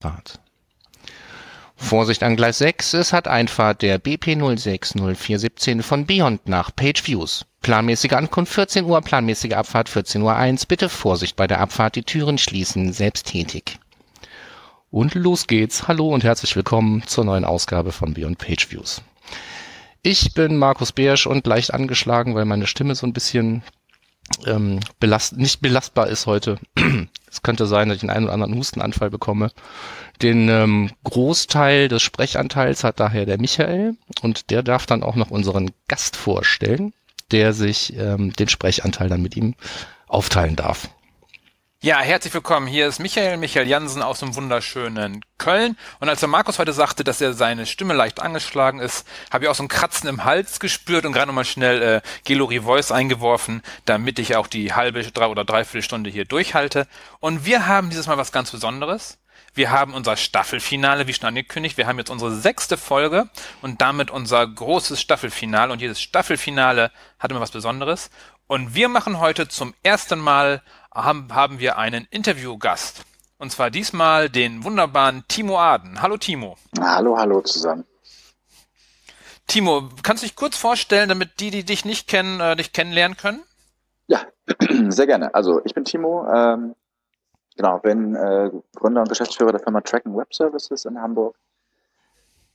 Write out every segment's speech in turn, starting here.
Fahrt. Vorsicht an Gleis 6, es hat Einfahrt der BP 060417 von Beyond nach Page Views. Planmäßige Ankunft 14 Uhr, planmäßige Abfahrt 14 Uhr 1. Bitte Vorsicht bei der Abfahrt, die Türen schließen, selbsttätig. Und los geht's. Hallo und herzlich willkommen zur neuen Ausgabe von Beyond Page Views. Ich bin Markus Beersch und leicht angeschlagen, weil meine Stimme so ein bisschen ähm, belast nicht belastbar ist heute. es könnte sein, dass ich einen, einen oder anderen Hustenanfall bekomme. Den ähm, Großteil des Sprechanteils hat daher der Michael und der darf dann auch noch unseren Gast vorstellen, der sich ähm, den Sprechanteil dann mit ihm aufteilen darf. Ja, herzlich willkommen. Hier ist Michael, Michael Jansen aus dem wunderschönen Köln. Und als der Markus heute sagte, dass er seine Stimme leicht angeschlagen ist, habe ich auch so ein Kratzen im Hals gespürt und gerade nochmal schnell äh, Gelori Voice eingeworfen, damit ich auch die halbe drei oder dreiviertel Stunde hier durchhalte. Und wir haben dieses Mal was ganz Besonderes. Wir haben unser Staffelfinale, wie schon angekündigt. Wir haben jetzt unsere sechste Folge und damit unser großes Staffelfinale. Und jedes Staffelfinale hat immer was Besonderes. Und wir machen heute zum ersten Mal haben, haben wir einen Interviewgast. Und zwar diesmal den wunderbaren Timo Aden. Hallo Timo. Hallo, hallo zusammen. Timo, kannst du dich kurz vorstellen, damit die, die dich nicht kennen, äh, dich kennenlernen können? Ja, sehr gerne. Also ich bin Timo, ähm, genau, bin äh, Gründer und Geschäftsführer der Firma Tracken Web Services in Hamburg.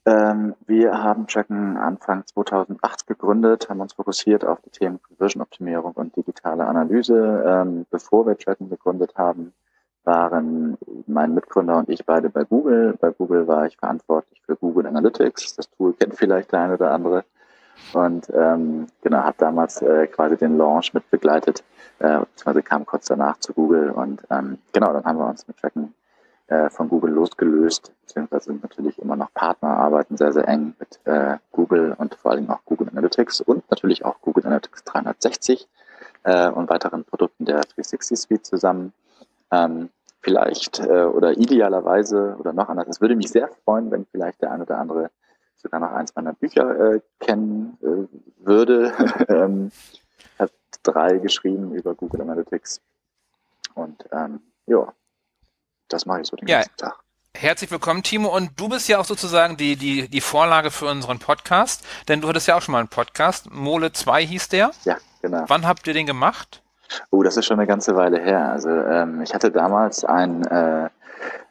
Ähm, wir haben Tracken Anfang 2008 gegründet, haben uns fokussiert auf die Themen Conversion-Optimierung und digitale Analyse. Ähm, bevor wir Tracken gegründet haben, waren mein Mitgründer und ich beide bei Google. Bei Google war ich verantwortlich für Google Analytics. Das Tool kennt vielleicht der eine oder andere. Und ähm, genau, habe damals äh, quasi den Launch mit begleitet, äh, beziehungsweise kam kurz danach zu Google. Und ähm, genau, dann haben wir uns mit Tracken äh, von Google losgelöst, beziehungsweise sind natürlich immer noch Partner, arbeiten sehr, sehr eng mit äh, Google und vor allem auch Google Analytics und natürlich auch Google Analytics 360 äh, und weiteren Produkten der 360 Suite zusammen. Ähm, vielleicht äh, oder idealerweise oder noch anders, es würde mich sehr freuen, wenn vielleicht der eine oder andere sogar noch eins meiner Bücher äh, kennen äh, würde. ähm, hat drei geschrieben über Google Analytics und ähm, ja, das mache ich so den ja. ganzen Tag. Herzlich willkommen, Timo. Und du bist ja auch sozusagen die, die, die Vorlage für unseren Podcast, denn du hattest ja auch schon mal einen Podcast. Mole 2 hieß der. Ja, genau. Wann habt ihr den gemacht? Oh, das ist schon eine ganze Weile her. Also ähm, ich hatte damals ein, äh,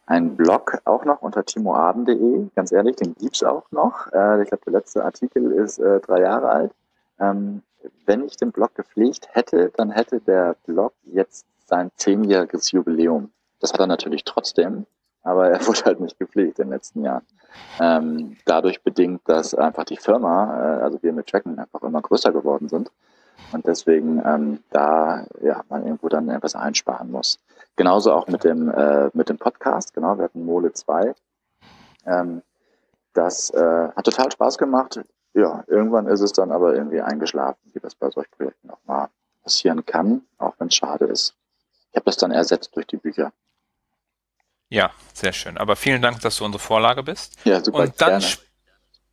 einen Blog auch noch unter timoaden.de, ganz ehrlich, den gibt's auch noch. Äh, ich glaube, der letzte Artikel ist äh, drei Jahre alt. Ähm, wenn ich den Blog gepflegt hätte, dann hätte der Blog jetzt sein zehnjähriges Jubiläum. Das hat er natürlich trotzdem, aber er wurde halt nicht gepflegt in den letzten Jahren. Ähm, dadurch bedingt, dass einfach die Firma, äh, also wir mit Tracken einfach immer größer geworden sind und deswegen ähm, da ja man irgendwo dann etwas einsparen muss. Genauso auch mit dem äh, mit dem Podcast, genau, wir hatten Mole 2. Ähm, das äh, hat total Spaß gemacht. Ja, irgendwann ist es dann aber irgendwie eingeschlafen, wie das bei solchen Projekten auch mal passieren kann, auch wenn es schade ist. Ich habe das dann ersetzt durch die Bücher. Ja, sehr schön. Aber vielen Dank, dass du unsere Vorlage bist. Ja, super. Und dann,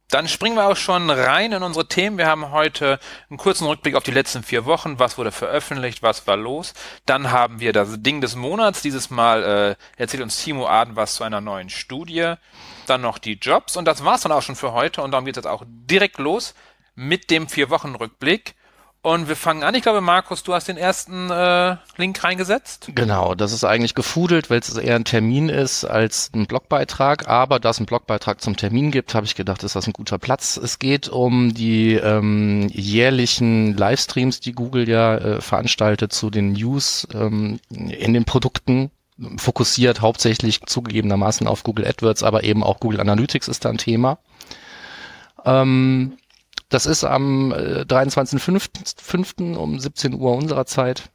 dann springen wir auch schon rein in unsere Themen. Wir haben heute einen kurzen Rückblick auf die letzten vier Wochen. Was wurde veröffentlicht? Was war los? Dann haben wir das Ding des Monats. Dieses Mal äh, erzählt uns Timo Aden was zu einer neuen Studie. Dann noch die Jobs. Und das war's dann auch schon für heute. Und darum geht es jetzt auch direkt los mit dem Vier-Wochen-Rückblick. Und wir fangen an. Ich glaube, Markus, du hast den ersten äh, Link reingesetzt. Genau, das ist eigentlich gefudelt, weil es eher ein Termin ist als ein Blogbeitrag. Aber da es einen Blogbeitrag zum Termin gibt, habe ich gedacht, ist das ein guter Platz. Es geht um die ähm, jährlichen Livestreams, die Google ja äh, veranstaltet zu den News ähm, in den Produkten fokussiert hauptsächlich zugegebenermaßen auf Google AdWords, aber eben auch Google Analytics ist da ein Thema. Ähm, das ist am 23.05. Äh, um 17 Uhr unserer Zeit.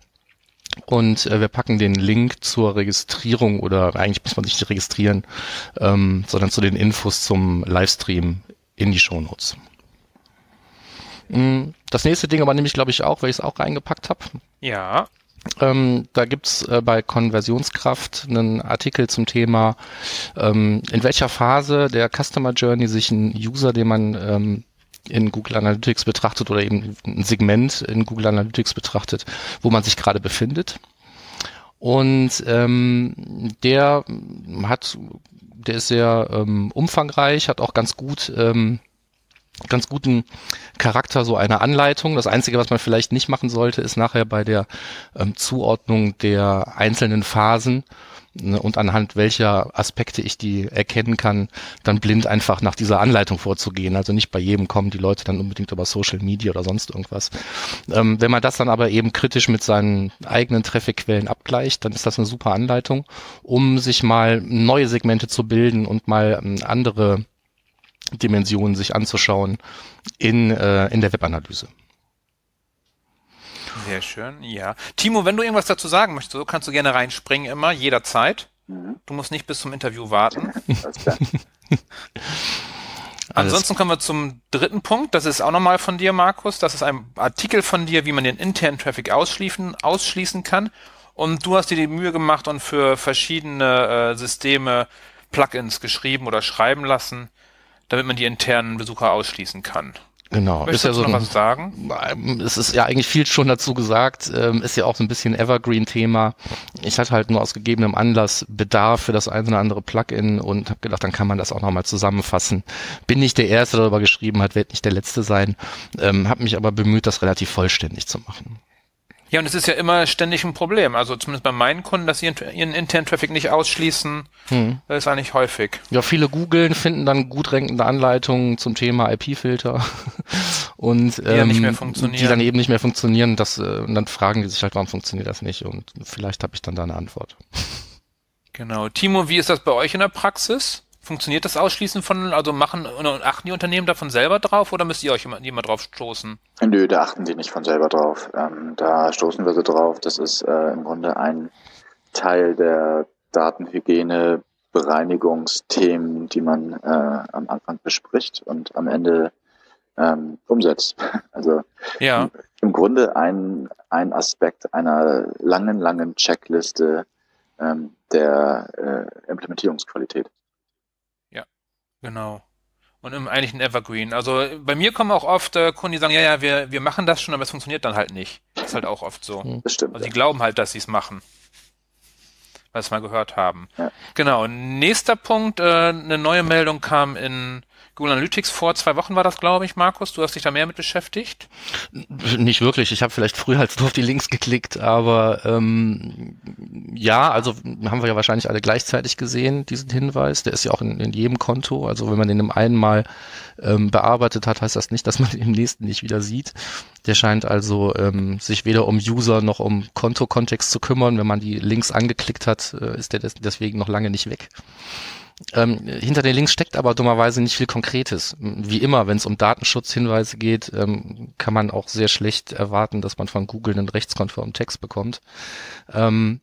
Und äh, wir packen den Link zur Registrierung oder eigentlich muss man sich nicht registrieren, ähm, sondern zu den Infos zum Livestream in die Shownotes. Mm, das nächste Ding aber nehme ich, glaube ich, auch, weil ich es auch reingepackt habe. Ja. Ähm, da gibt's äh, bei Konversionskraft einen Artikel zum Thema, ähm, in welcher Phase der Customer Journey sich ein User, den man ähm, in Google Analytics betrachtet oder eben ein Segment in Google Analytics betrachtet, wo man sich gerade befindet. Und ähm, der hat, der ist sehr ähm, umfangreich, hat auch ganz gut ähm, ganz guten Charakter, so eine Anleitung. Das Einzige, was man vielleicht nicht machen sollte, ist nachher bei der ähm, Zuordnung der einzelnen Phasen ne, und anhand welcher Aspekte ich die erkennen kann, dann blind einfach nach dieser Anleitung vorzugehen. Also nicht bei jedem kommen die Leute dann unbedingt über Social Media oder sonst irgendwas. Ähm, wenn man das dann aber eben kritisch mit seinen eigenen Traffic-Quellen abgleicht, dann ist das eine super Anleitung, um sich mal neue Segmente zu bilden und mal ähm, andere Dimensionen sich anzuschauen in, äh, in der Webanalyse. Sehr schön, ja. Timo, wenn du irgendwas dazu sagen möchtest, so kannst du gerne reinspringen immer, jederzeit. Mhm. Du musst nicht bis zum Interview warten. Ansonsten kommen wir zum dritten Punkt. Das ist auch nochmal von dir, Markus. Das ist ein Artikel von dir, wie man den internen Traffic ausschließen, ausschließen kann. Und du hast dir die Mühe gemacht und für verschiedene äh, Systeme Plugins geschrieben oder schreiben lassen, damit man die internen Besucher ausschließen kann. Genau. Möchtest ist ja so noch was sagen? Es ist ja eigentlich viel schon dazu gesagt. Ähm, ist ja auch so ein bisschen Evergreen-Thema. Ich hatte halt nur aus gegebenem Anlass Bedarf für das eine oder andere Plugin und habe gedacht, dann kann man das auch nochmal zusammenfassen. Bin nicht der Erste, der darüber geschrieben hat, werde nicht der Letzte sein. Ähm, habe mich aber bemüht, das relativ vollständig zu machen. Ja, und es ist ja immer ständig ein Problem. Also zumindest bei meinen Kunden, dass sie ihren internen Traffic nicht ausschließen, hm. das ist eigentlich häufig. Ja, viele googeln, finden dann gut rankende Anleitungen zum Thema IP-Filter und die, ähm, die, dann eben nicht mehr funktionieren. Das, äh, und dann fragen die sich halt, warum funktioniert das nicht? Und vielleicht habe ich dann da eine Antwort. Genau. Timo, wie ist das bei euch in der Praxis? Funktioniert das Ausschließen von, also machen und achten die Unternehmen davon selber drauf oder müsst ihr euch immer, immer drauf stoßen? Nö, da achten die nicht von selber drauf. Ähm, da stoßen wir so drauf. Das ist äh, im Grunde ein Teil der Datenhygiene, Bereinigungsthemen, die man äh, am Anfang bespricht und am Ende ähm, umsetzt. Also ja. im, im Grunde ein, ein Aspekt einer langen, langen Checkliste ähm, der äh, Implementierungsqualität. Genau. Und im eigentlichen Evergreen. Also bei mir kommen auch oft äh, Kunden, die sagen, ja, ja, wir, wir machen das schon, aber es funktioniert dann halt nicht. Das ist halt auch oft so. Hm. Das stimmt. Also die glauben halt, dass sie es machen. Weil sie es mal gehört haben. Ja. Genau. Nächster Punkt, äh, eine neue Meldung kam in Google Analytics vor zwei Wochen war das, glaube ich, Markus. Du hast dich da mehr mit beschäftigt? Nicht wirklich. Ich habe vielleicht früher als nur auf die Links geklickt, aber ähm, ja, also haben wir ja wahrscheinlich alle gleichzeitig gesehen, diesen Hinweis. Der ist ja auch in, in jedem Konto. Also wenn man den im einen Mal ähm, bearbeitet hat, heißt das nicht, dass man den im nächsten nicht wieder sieht. Der scheint also ähm, sich weder um User noch um Kontokontext zu kümmern. Wenn man die Links angeklickt hat, äh, ist der deswegen noch lange nicht weg. Ähm, hinter den Links steckt aber dummerweise nicht viel Konkretes. Wie immer, wenn es um Datenschutzhinweise geht, ähm, kann man auch sehr schlecht erwarten, dass man von Google einen rechtskonformen Text bekommt. Ähm,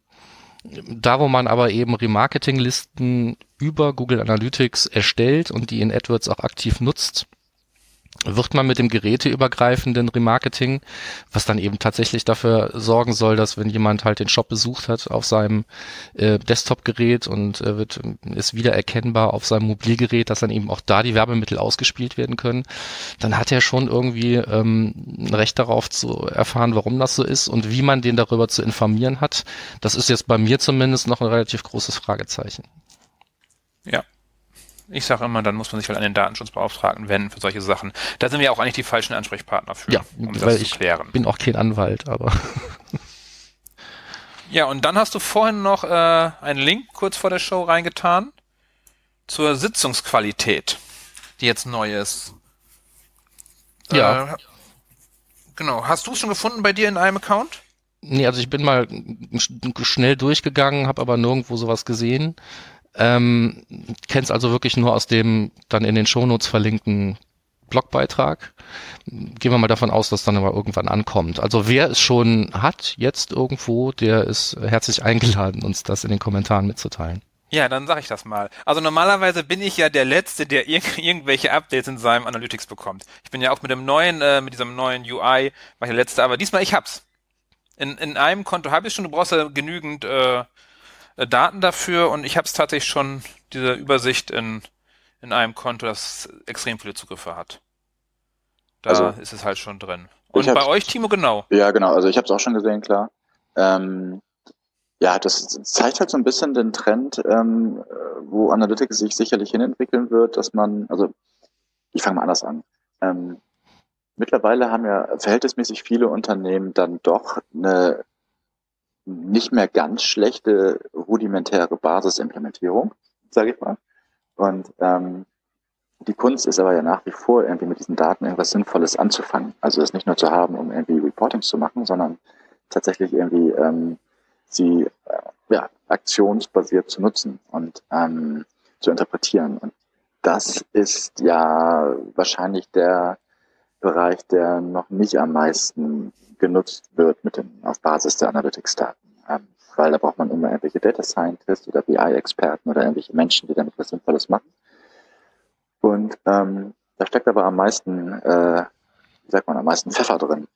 da, wo man aber eben Remarketing-Listen über Google Analytics erstellt und die in AdWords auch aktiv nutzt, wird man mit dem geräteübergreifenden Remarketing, was dann eben tatsächlich dafür sorgen soll, dass wenn jemand halt den Shop besucht hat auf seinem äh, Desktop-Gerät und äh, wird, ist wieder erkennbar auf seinem Mobilgerät, dass dann eben auch da die Werbemittel ausgespielt werden können, dann hat er schon irgendwie ähm, ein Recht darauf zu erfahren, warum das so ist und wie man den darüber zu informieren hat. Das ist jetzt bei mir zumindest noch ein relativ großes Fragezeichen. Ja, ich sage immer, dann muss man sich halt an den Datenschutzbeauftragten wenden für solche Sachen. Da sind wir auch eigentlich die falschen Ansprechpartner für, ja, um das zu klären. Ich bin auch kein Anwalt, aber. ja, und dann hast du vorhin noch äh, einen Link kurz vor der Show reingetan zur Sitzungsqualität, die jetzt neu ist. Ja. Äh, genau. Hast du es schon gefunden bei dir in einem Account? Nee, also ich bin mal schnell durchgegangen, habe aber nirgendwo sowas gesehen. Ähm, kenn's also wirklich nur aus dem dann in den Shownotes verlinkten Blogbeitrag. Gehen wir mal davon aus, dass dann aber irgendwann ankommt. Also wer es schon hat, jetzt irgendwo, der ist herzlich eingeladen, uns das in den Kommentaren mitzuteilen. Ja, dann sage ich das mal. Also normalerweise bin ich ja der Letzte, der ir irgendwelche Updates in seinem Analytics bekommt. Ich bin ja auch mit dem neuen, äh, mit diesem neuen UI, war ich der Letzte, aber diesmal ich hab's. In, in einem Konto habe ich schon, du brauchst ja genügend äh, Daten dafür und ich habe es tatsächlich schon, diese Übersicht in, in einem Konto, das extrem viele Zugriffe hat. Da also, ist es halt schon drin. Und bei euch, Timo, genau? Ja, genau. Also ich habe es auch schon gesehen, klar. Ähm, Ja, das zeigt halt so ein bisschen den Trend, ähm, wo Analytics sich sicherlich hinentwickeln wird, dass man, also ich fange mal anders an. Ähm, mittlerweile haben ja verhältnismäßig viele Unternehmen dann doch eine nicht mehr ganz schlechte rudimentäre Basisimplementierung, sage ich mal. Und ähm, die Kunst ist aber ja nach wie vor irgendwie mit diesen Daten irgendwas Sinnvolles anzufangen. Also es nicht nur zu haben, um irgendwie Reportings zu machen, sondern tatsächlich irgendwie ähm, sie äh, ja, aktionsbasiert zu nutzen und ähm, zu interpretieren. Und das ist ja wahrscheinlich der Bereich, der noch nicht am meisten genutzt wird mit dem, auf Basis der Analytics-Daten. Ähm, weil da braucht man immer irgendwelche Data Scientists oder BI-Experten oder irgendwelche Menschen, die damit was Sinnvolles machen. Und ähm, da steckt aber am meisten, äh, wie sagt man, am meisten Pfeffer drin.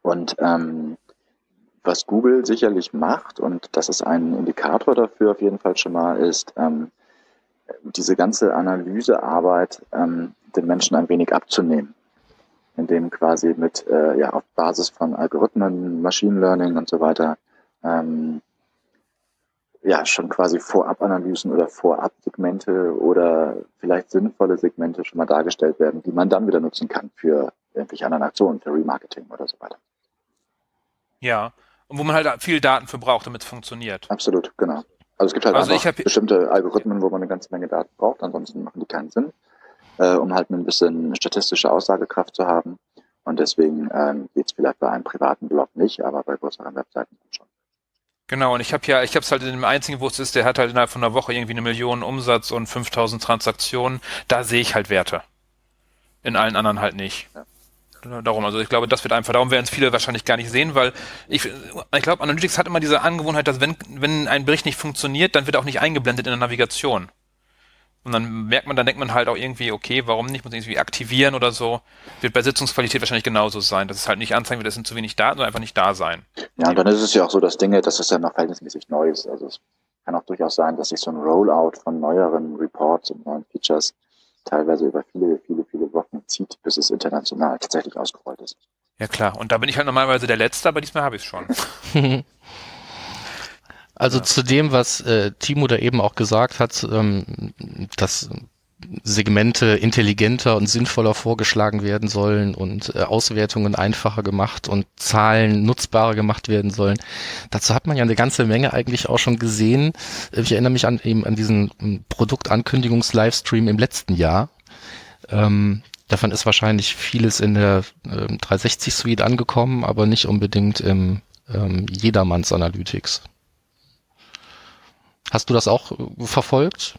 Und ähm, was Google sicherlich macht, und das ist ein Indikator dafür auf jeden Fall schon mal, ist ähm, diese ganze Analysearbeit ähm, den Menschen ein wenig abzunehmen. Indem quasi mit, äh, ja, auf Basis von Algorithmen, Machine Learning und so weiter, ähm, ja, schon quasi Vorab-Analysen oder Vorab-Segmente oder vielleicht sinnvolle Segmente schon mal dargestellt werden, die man dann wieder nutzen kann für irgendwelche anderen Aktionen, für Remarketing oder so weiter. Ja, und wo man halt viel Daten für braucht, damit es funktioniert. Absolut, genau. Also es gibt halt also bestimmte Algorithmen, wo man eine ganze Menge Daten braucht, ansonsten machen die keinen Sinn, äh, um halt ein bisschen statistische Aussagekraft zu haben. Und deswegen ähm, geht es vielleicht bei einem privaten Blog nicht, aber bei größeren Webseiten schon. Genau, und ich habe ja, ich habe es halt in dem einzigen, wo es ist, der hat halt innerhalb von einer Woche irgendwie eine Million Umsatz und 5000 Transaktionen. Da sehe ich halt Werte. In allen anderen halt nicht. Ja. Darum, also ich glaube, das wird einfach, darum werden es viele wahrscheinlich gar nicht sehen, weil ich, ich glaube, Analytics hat immer diese Angewohnheit, dass wenn, wenn ein Bericht nicht funktioniert, dann wird er auch nicht eingeblendet in der Navigation. Und dann merkt man, dann denkt man halt auch irgendwie, okay, warum nicht? Muss irgendwie aktivieren oder so. Wird bei Sitzungsqualität wahrscheinlich genauso sein, dass es halt nicht anzeigen wird, es sind zu wenig Daten, sondern einfach nicht da sein. Ja, und dann ist es ja auch so, dass Dinge, dass es ja noch verhältnismäßig neu ist. Also es kann auch durchaus sein, dass sich so ein Rollout von neueren Reports und neuen Features teilweise über viele, viele, viele Wochen zieht, bis es international tatsächlich ausgerollt ist. Ja klar, und da bin ich halt normalerweise der Letzte, aber diesmal habe ich es schon. Also ja. zu dem, was äh, Timo da eben auch gesagt hat, ähm, dass Segmente intelligenter und sinnvoller vorgeschlagen werden sollen und äh, Auswertungen einfacher gemacht und Zahlen nutzbarer gemacht werden sollen. Dazu hat man ja eine ganze Menge eigentlich auch schon gesehen. Ich erinnere mich an eben an diesen ähm, Produktankündigungs-Livestream im letzten Jahr. Ähm, davon ist wahrscheinlich vieles in der äh, 360 Suite angekommen, aber nicht unbedingt im ähm, Jedermanns Analytics. Hast du das auch äh, verfolgt?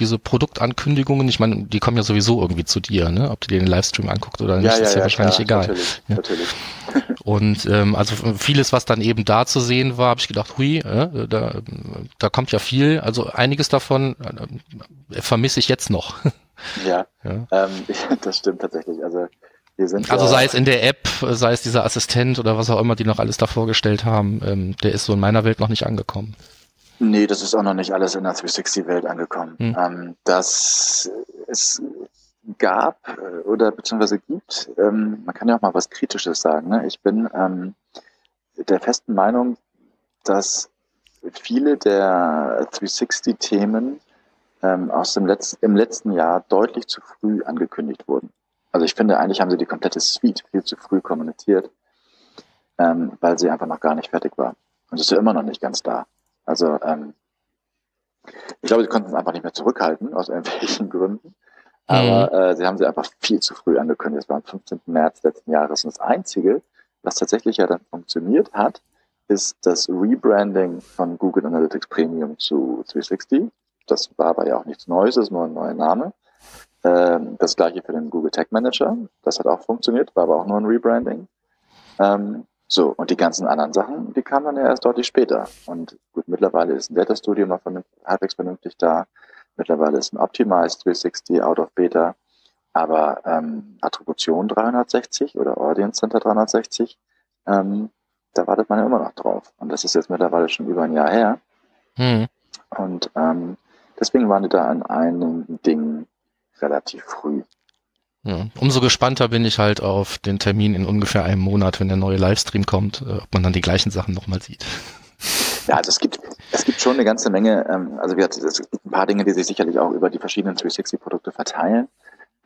Diese Produktankündigungen, ich meine, die kommen ja sowieso irgendwie zu dir, ne? Ob du dir den Livestream anguckst oder nicht, ja, ist ja, ja wahrscheinlich klar, egal. Natürlich, ja. natürlich. Und ähm, also vieles, was dann eben da zu sehen war, habe ich gedacht, hui, äh, da, da kommt ja viel. Also einiges davon äh, vermisse ich jetzt noch. Ja, ja. Ähm, das stimmt tatsächlich. Also wir sind also sei es in der App, sei es dieser Assistent oder was auch immer, die noch alles da vorgestellt haben, ähm, der ist so in meiner Welt noch nicht angekommen. Nee, das ist auch noch nicht alles in der 360-Welt angekommen. Hm. Ähm, das es gab äh, oder beziehungsweise gibt, ähm, man kann ja auch mal was Kritisches sagen. Ne? Ich bin ähm, der festen Meinung, dass viele der 360-Themen ähm, aus dem letzten, im letzten Jahr deutlich zu früh angekündigt wurden. Also ich finde, eigentlich haben sie die komplette Suite viel zu früh kommuniziert, ähm, weil sie einfach noch gar nicht fertig war. Und es ist ja immer noch nicht ganz da. Also ähm, ich glaube, sie konnten es einfach nicht mehr zurückhalten, aus irgendwelchen Gründen. Aber mhm. äh, sie haben sie einfach viel zu früh angekündigt. Das war am 15. März letzten Jahres. Und das Einzige, was tatsächlich ja dann funktioniert hat, ist das Rebranding von Google Analytics Premium zu 360. Das war aber ja auch nichts Neues, das ist nur ein neuer Name. Ähm, das gleiche für den Google Tag Manager. Das hat auch funktioniert, war aber auch nur ein Rebranding. Ähm, so, und die ganzen anderen Sachen, die kamen dann ja erst deutlich später. Und gut, mittlerweile ist ein Data Studio mal halbwegs vernünftig da. Mittlerweile ist ein Optimized 360 out of beta. Aber ähm, Attribution 360 oder Audience Center 360, ähm, da wartet man ja immer noch drauf. Und das ist jetzt mittlerweile schon über ein Jahr her. Hm. Und ähm, deswegen waren die da an einem Ding relativ früh. Ja. Umso gespannter bin ich halt auf den Termin in ungefähr einem Monat, wenn der neue Livestream kommt, äh, ob man dann die gleichen Sachen nochmal sieht. Ja, also es gibt, es gibt schon eine ganze Menge, ähm, also wir, es gibt ein paar Dinge, die sich sicherlich auch über die verschiedenen 360-Produkte verteilen.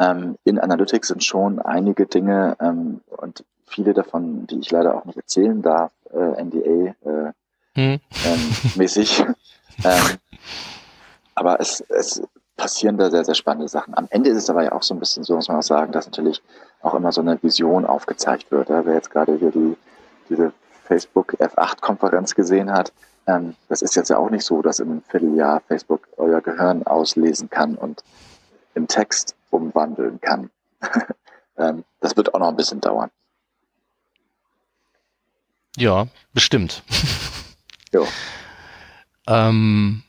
Ähm, in Analytics sind schon einige Dinge ähm, und viele davon, die ich leider auch nicht erzählen darf, äh, NDA äh, hm. ähm, mäßig. ähm, aber es, es passieren da sehr, sehr spannende Sachen. Am Ende ist es aber ja auch so ein bisschen so, muss man auch sagen, dass natürlich auch immer so eine Vision aufgezeigt wird. Ja, wer jetzt gerade hier die, diese Facebook F8-Konferenz gesehen hat, ähm, das ist jetzt ja auch nicht so, dass in einem Vierteljahr Facebook euer Gehirn auslesen kann und in Text umwandeln kann. ähm, das wird auch noch ein bisschen dauern. Ja, bestimmt. ja. ähm,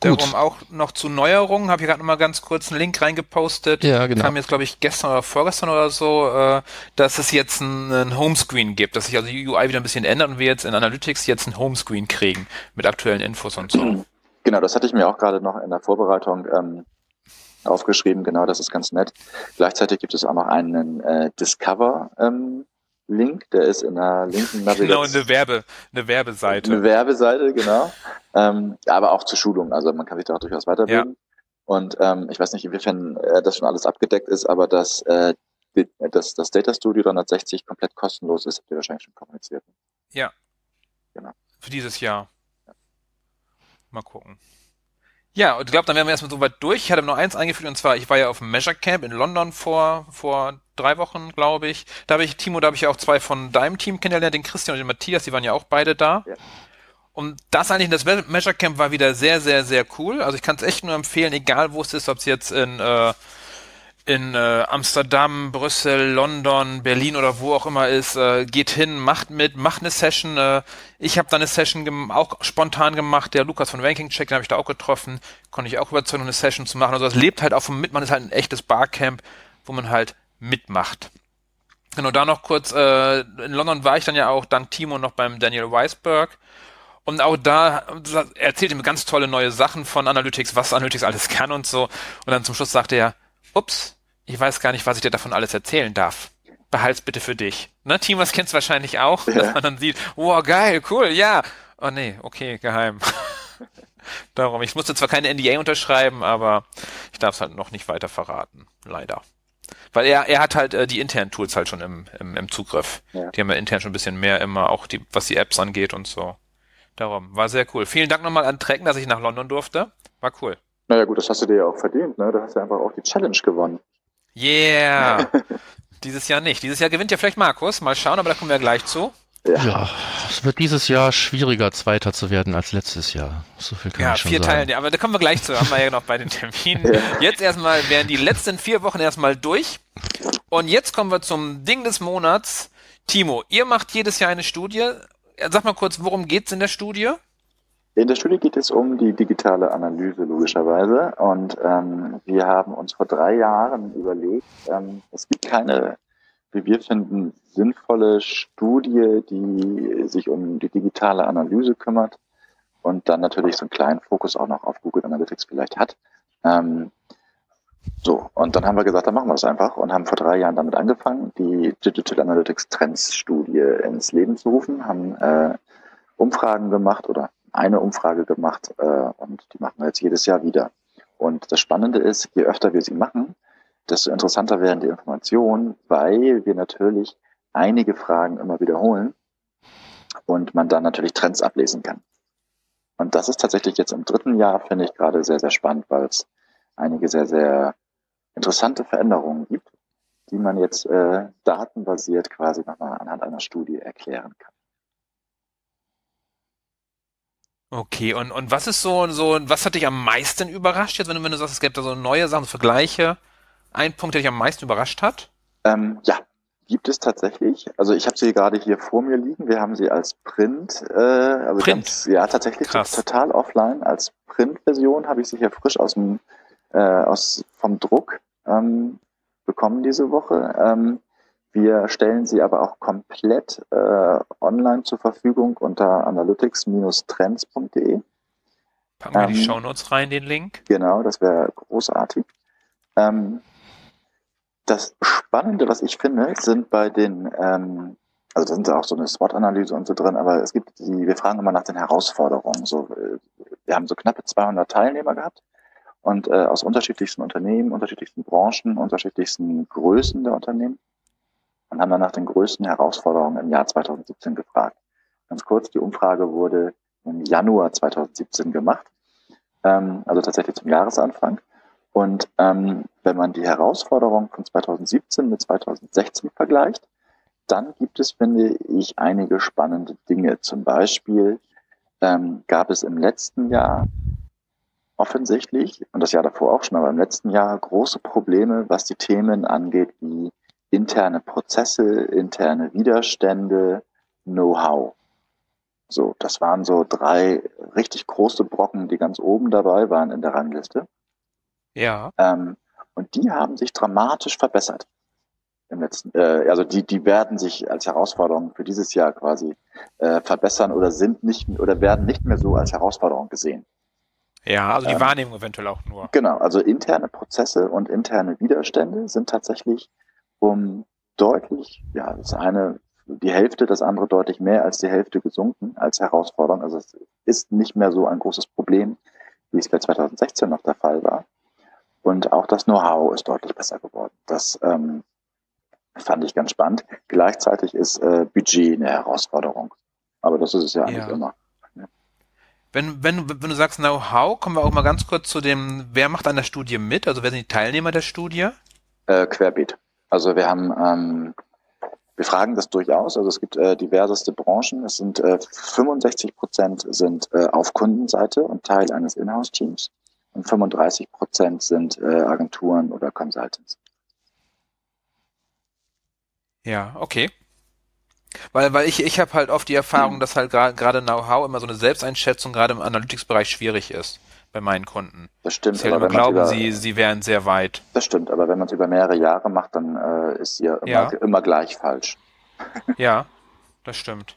Gut. Darum auch noch zu Neuerungen, habe ich gerade noch mal ganz kurz einen Link reingepostet. Ja, genau. Kam jetzt, glaube ich, gestern oder vorgestern oder so, äh, dass es jetzt einen Homescreen gibt, dass sich also die UI wieder ein bisschen ändert und wir jetzt in Analytics jetzt ein Homescreen kriegen mit aktuellen Infos und so. Genau, das hatte ich mir auch gerade noch in der Vorbereitung ähm, aufgeschrieben. Genau, das ist ganz nett. Gleichzeitig gibt es auch noch einen äh, Discover ähm, Link, der ist in der linken Navigation. Genau, eine Werbe, eine Werbeseite. Eine Werbeseite, genau. Ähm, aber auch zur Schulung, also man kann sich da auch durchaus weiterbilden. Ja. Und ähm, ich weiß nicht, inwiefern äh, das schon alles abgedeckt ist, aber dass äh, das, das Data Studio 360 komplett kostenlos ist, habt ihr wahrscheinlich schon kommuniziert. Ja. Genau. Für dieses Jahr. Ja. Mal gucken. Ja, und ich glaube, dann wären wir erstmal so weit durch. Ich hatte noch eins eingeführt, und zwar, ich war ja auf dem Measure Camp in London vor, vor drei Wochen, glaube ich. Da habe ich, Timo, da habe ich auch zwei von deinem Team kennengelernt, den Christian und den Matthias, die waren ja auch beide da. Ja. Und das eigentlich, das Measure Camp war wieder sehr, sehr, sehr cool. Also ich kann es echt nur empfehlen, egal wo es ist, ob es jetzt in äh, in äh, Amsterdam, Brüssel, London, Berlin oder wo auch immer ist, äh, geht hin, macht mit, macht eine Session. Äh, ich habe da eine Session auch spontan gemacht. Der Lukas von Ranking Check, den habe ich da auch getroffen, konnte ich auch überzeugen, eine Session zu machen. Also es lebt halt auch vom Mitmachen, ist halt ein echtes Barcamp, wo man halt mitmacht. Genau, da noch kurz, äh, in London war ich dann ja auch dank Timo noch beim Daniel Weisberg. Und auch da erzählt ihm ganz tolle neue Sachen von Analytics, was Analytics alles kann und so. Und dann zum Schluss sagte er, ups, ich weiß gar nicht, was ich dir davon alles erzählen darf. Behalt's bitte für dich. Ne, Team, was kennst wahrscheinlich auch, ja. dass man dann sieht, wow, geil, cool, ja. Oh nee, okay, geheim. Darum, ich musste zwar keine NDA unterschreiben, aber ich darf es halt noch nicht weiter verraten, leider. Weil er, er hat halt äh, die internen Tools halt schon im, im, im Zugriff. Ja. Die haben ja intern schon ein bisschen mehr immer, auch die, was die Apps angeht und so. Darum, war sehr cool. Vielen Dank nochmal an Trecken, dass ich nach London durfte. War cool. Naja gut, das hast du dir ja auch verdient, ne? Du hast ja einfach auch die Challenge gewonnen. Yeah. dieses Jahr nicht. Dieses Jahr gewinnt ja vielleicht Markus. Mal schauen, aber da kommen wir gleich zu. Ja. ja. es wird dieses Jahr schwieriger, Zweiter zu werden als letztes Jahr. So viel kann ja, ich schon vier sagen. Teile, aber da kommen wir gleich zu. Haben wir ja noch bei den Terminen. Ja. Jetzt erstmal werden die letzten vier Wochen erstmal durch. Und jetzt kommen wir zum Ding des Monats. Timo, ihr macht jedes Jahr eine Studie. Sag mal kurz, worum geht's in der Studie? In der Studie geht es um die digitale Analyse logischerweise und ähm, wir haben uns vor drei Jahren überlegt, ähm, es gibt keine, wie wir finden, sinnvolle Studie, die sich um die digitale Analyse kümmert und dann natürlich so einen kleinen Fokus auch noch auf Google Analytics vielleicht hat. Ähm, so, und dann haben wir gesagt, dann machen wir es einfach und haben vor drei Jahren damit angefangen, die Digital Analytics Trends Studie ins Leben zu rufen, haben äh, Umfragen gemacht oder eine Umfrage gemacht äh, und die machen wir jetzt jedes Jahr wieder. Und das Spannende ist, je öfter wir sie machen, desto interessanter werden die Informationen, weil wir natürlich einige Fragen immer wiederholen und man dann natürlich Trends ablesen kann. Und das ist tatsächlich jetzt im dritten Jahr, finde ich gerade sehr, sehr spannend, weil es einige sehr, sehr interessante Veränderungen gibt, die man jetzt äh, datenbasiert quasi nochmal anhand einer Studie erklären kann. Okay, und, und was ist so, so, was hat dich am meisten überrascht jetzt, wenn du, wenn du sagst, es gibt da so neue Sachen, Vergleiche? Ein Punkt, der dich am meisten überrascht hat? Ähm, ja, gibt es tatsächlich. Also ich habe sie gerade hier vor mir liegen. Wir haben sie als Print, äh, also Print. Ganz, ja tatsächlich Krass. total offline. Als Print-Version habe ich sie hier frisch aus dem, äh, aus vom Druck ähm, bekommen diese Woche. Ähm, wir stellen sie aber auch komplett äh, online zur Verfügung unter analytics-trends.de. Packen wir ähm, die Shownotes rein, den Link. Genau, das wäre großartig. Ähm, das Spannende, was ich finde, sind bei den, ähm, Also da sind auch so eine SWOT-Analyse und so drin, aber es gibt die, wir fragen immer nach den Herausforderungen. So, äh, wir haben so knappe 200 Teilnehmer gehabt und äh, aus unterschiedlichsten Unternehmen, unterschiedlichsten Branchen, unterschiedlichsten Größen der Unternehmen und haben dann nach den größten Herausforderungen im Jahr 2017 gefragt. Ganz kurz, die Umfrage wurde im Januar 2017 gemacht, ähm, also tatsächlich zum Jahresanfang. Und ähm, wenn man die Herausforderungen von 2017 mit 2016 vergleicht, dann gibt es, finde ich, einige spannende Dinge. Zum Beispiel ähm, gab es im letzten Jahr offensichtlich, und das Jahr davor auch schon, aber im letzten Jahr große Probleme, was die Themen angeht, wie interne Prozesse, interne Widerstände, Know-how. So, das waren so drei richtig große Brocken, die ganz oben dabei waren in der Rangliste. Ja. Ähm, und die haben sich dramatisch verbessert im letzten, äh, also die, die werden sich als Herausforderung für dieses Jahr quasi äh, verbessern oder sind nicht oder werden nicht mehr so als Herausforderung gesehen. Ja, also die ähm, Wahrnehmung eventuell auch nur. Genau, also interne Prozesse und interne Widerstände sind tatsächlich um deutlich, ja, das eine die Hälfte, das andere deutlich mehr als die Hälfte gesunken als Herausforderung. Also es ist nicht mehr so ein großes Problem, wie es bei 2016 noch der Fall war. Und auch das Know-how ist deutlich besser geworden. Das ähm, fand ich ganz spannend. Gleichzeitig ist äh, Budget eine Herausforderung. Aber das ist es ja eigentlich ja. immer. Wenn, wenn, wenn du sagst Know-how, kommen wir auch mal ganz kurz zu dem, wer macht an der Studie mit? Also wer sind die Teilnehmer der Studie? Äh, querbeet. Also wir haben, ähm, wir fragen das durchaus. Also es gibt äh, diverseste Branchen. Es sind äh, 65 Prozent sind äh, auf Kundenseite und Teil eines Inhouse-Teams und 35 Prozent sind äh, Agenturen oder Consultants. Ja, okay. Weil, weil ich, ich habe halt oft die Erfahrung, mhm. dass halt gerade Know-how immer so eine Selbsteinschätzung gerade im Analytics-Bereich schwierig ist bei meinen Kunden. Das stimmt. Sie aber glauben, über, sie, sie wären sehr weit. Das stimmt, aber wenn man es über mehrere Jahre macht, dann äh, ist ja immer, ja. immer gleich falsch. ja, das stimmt.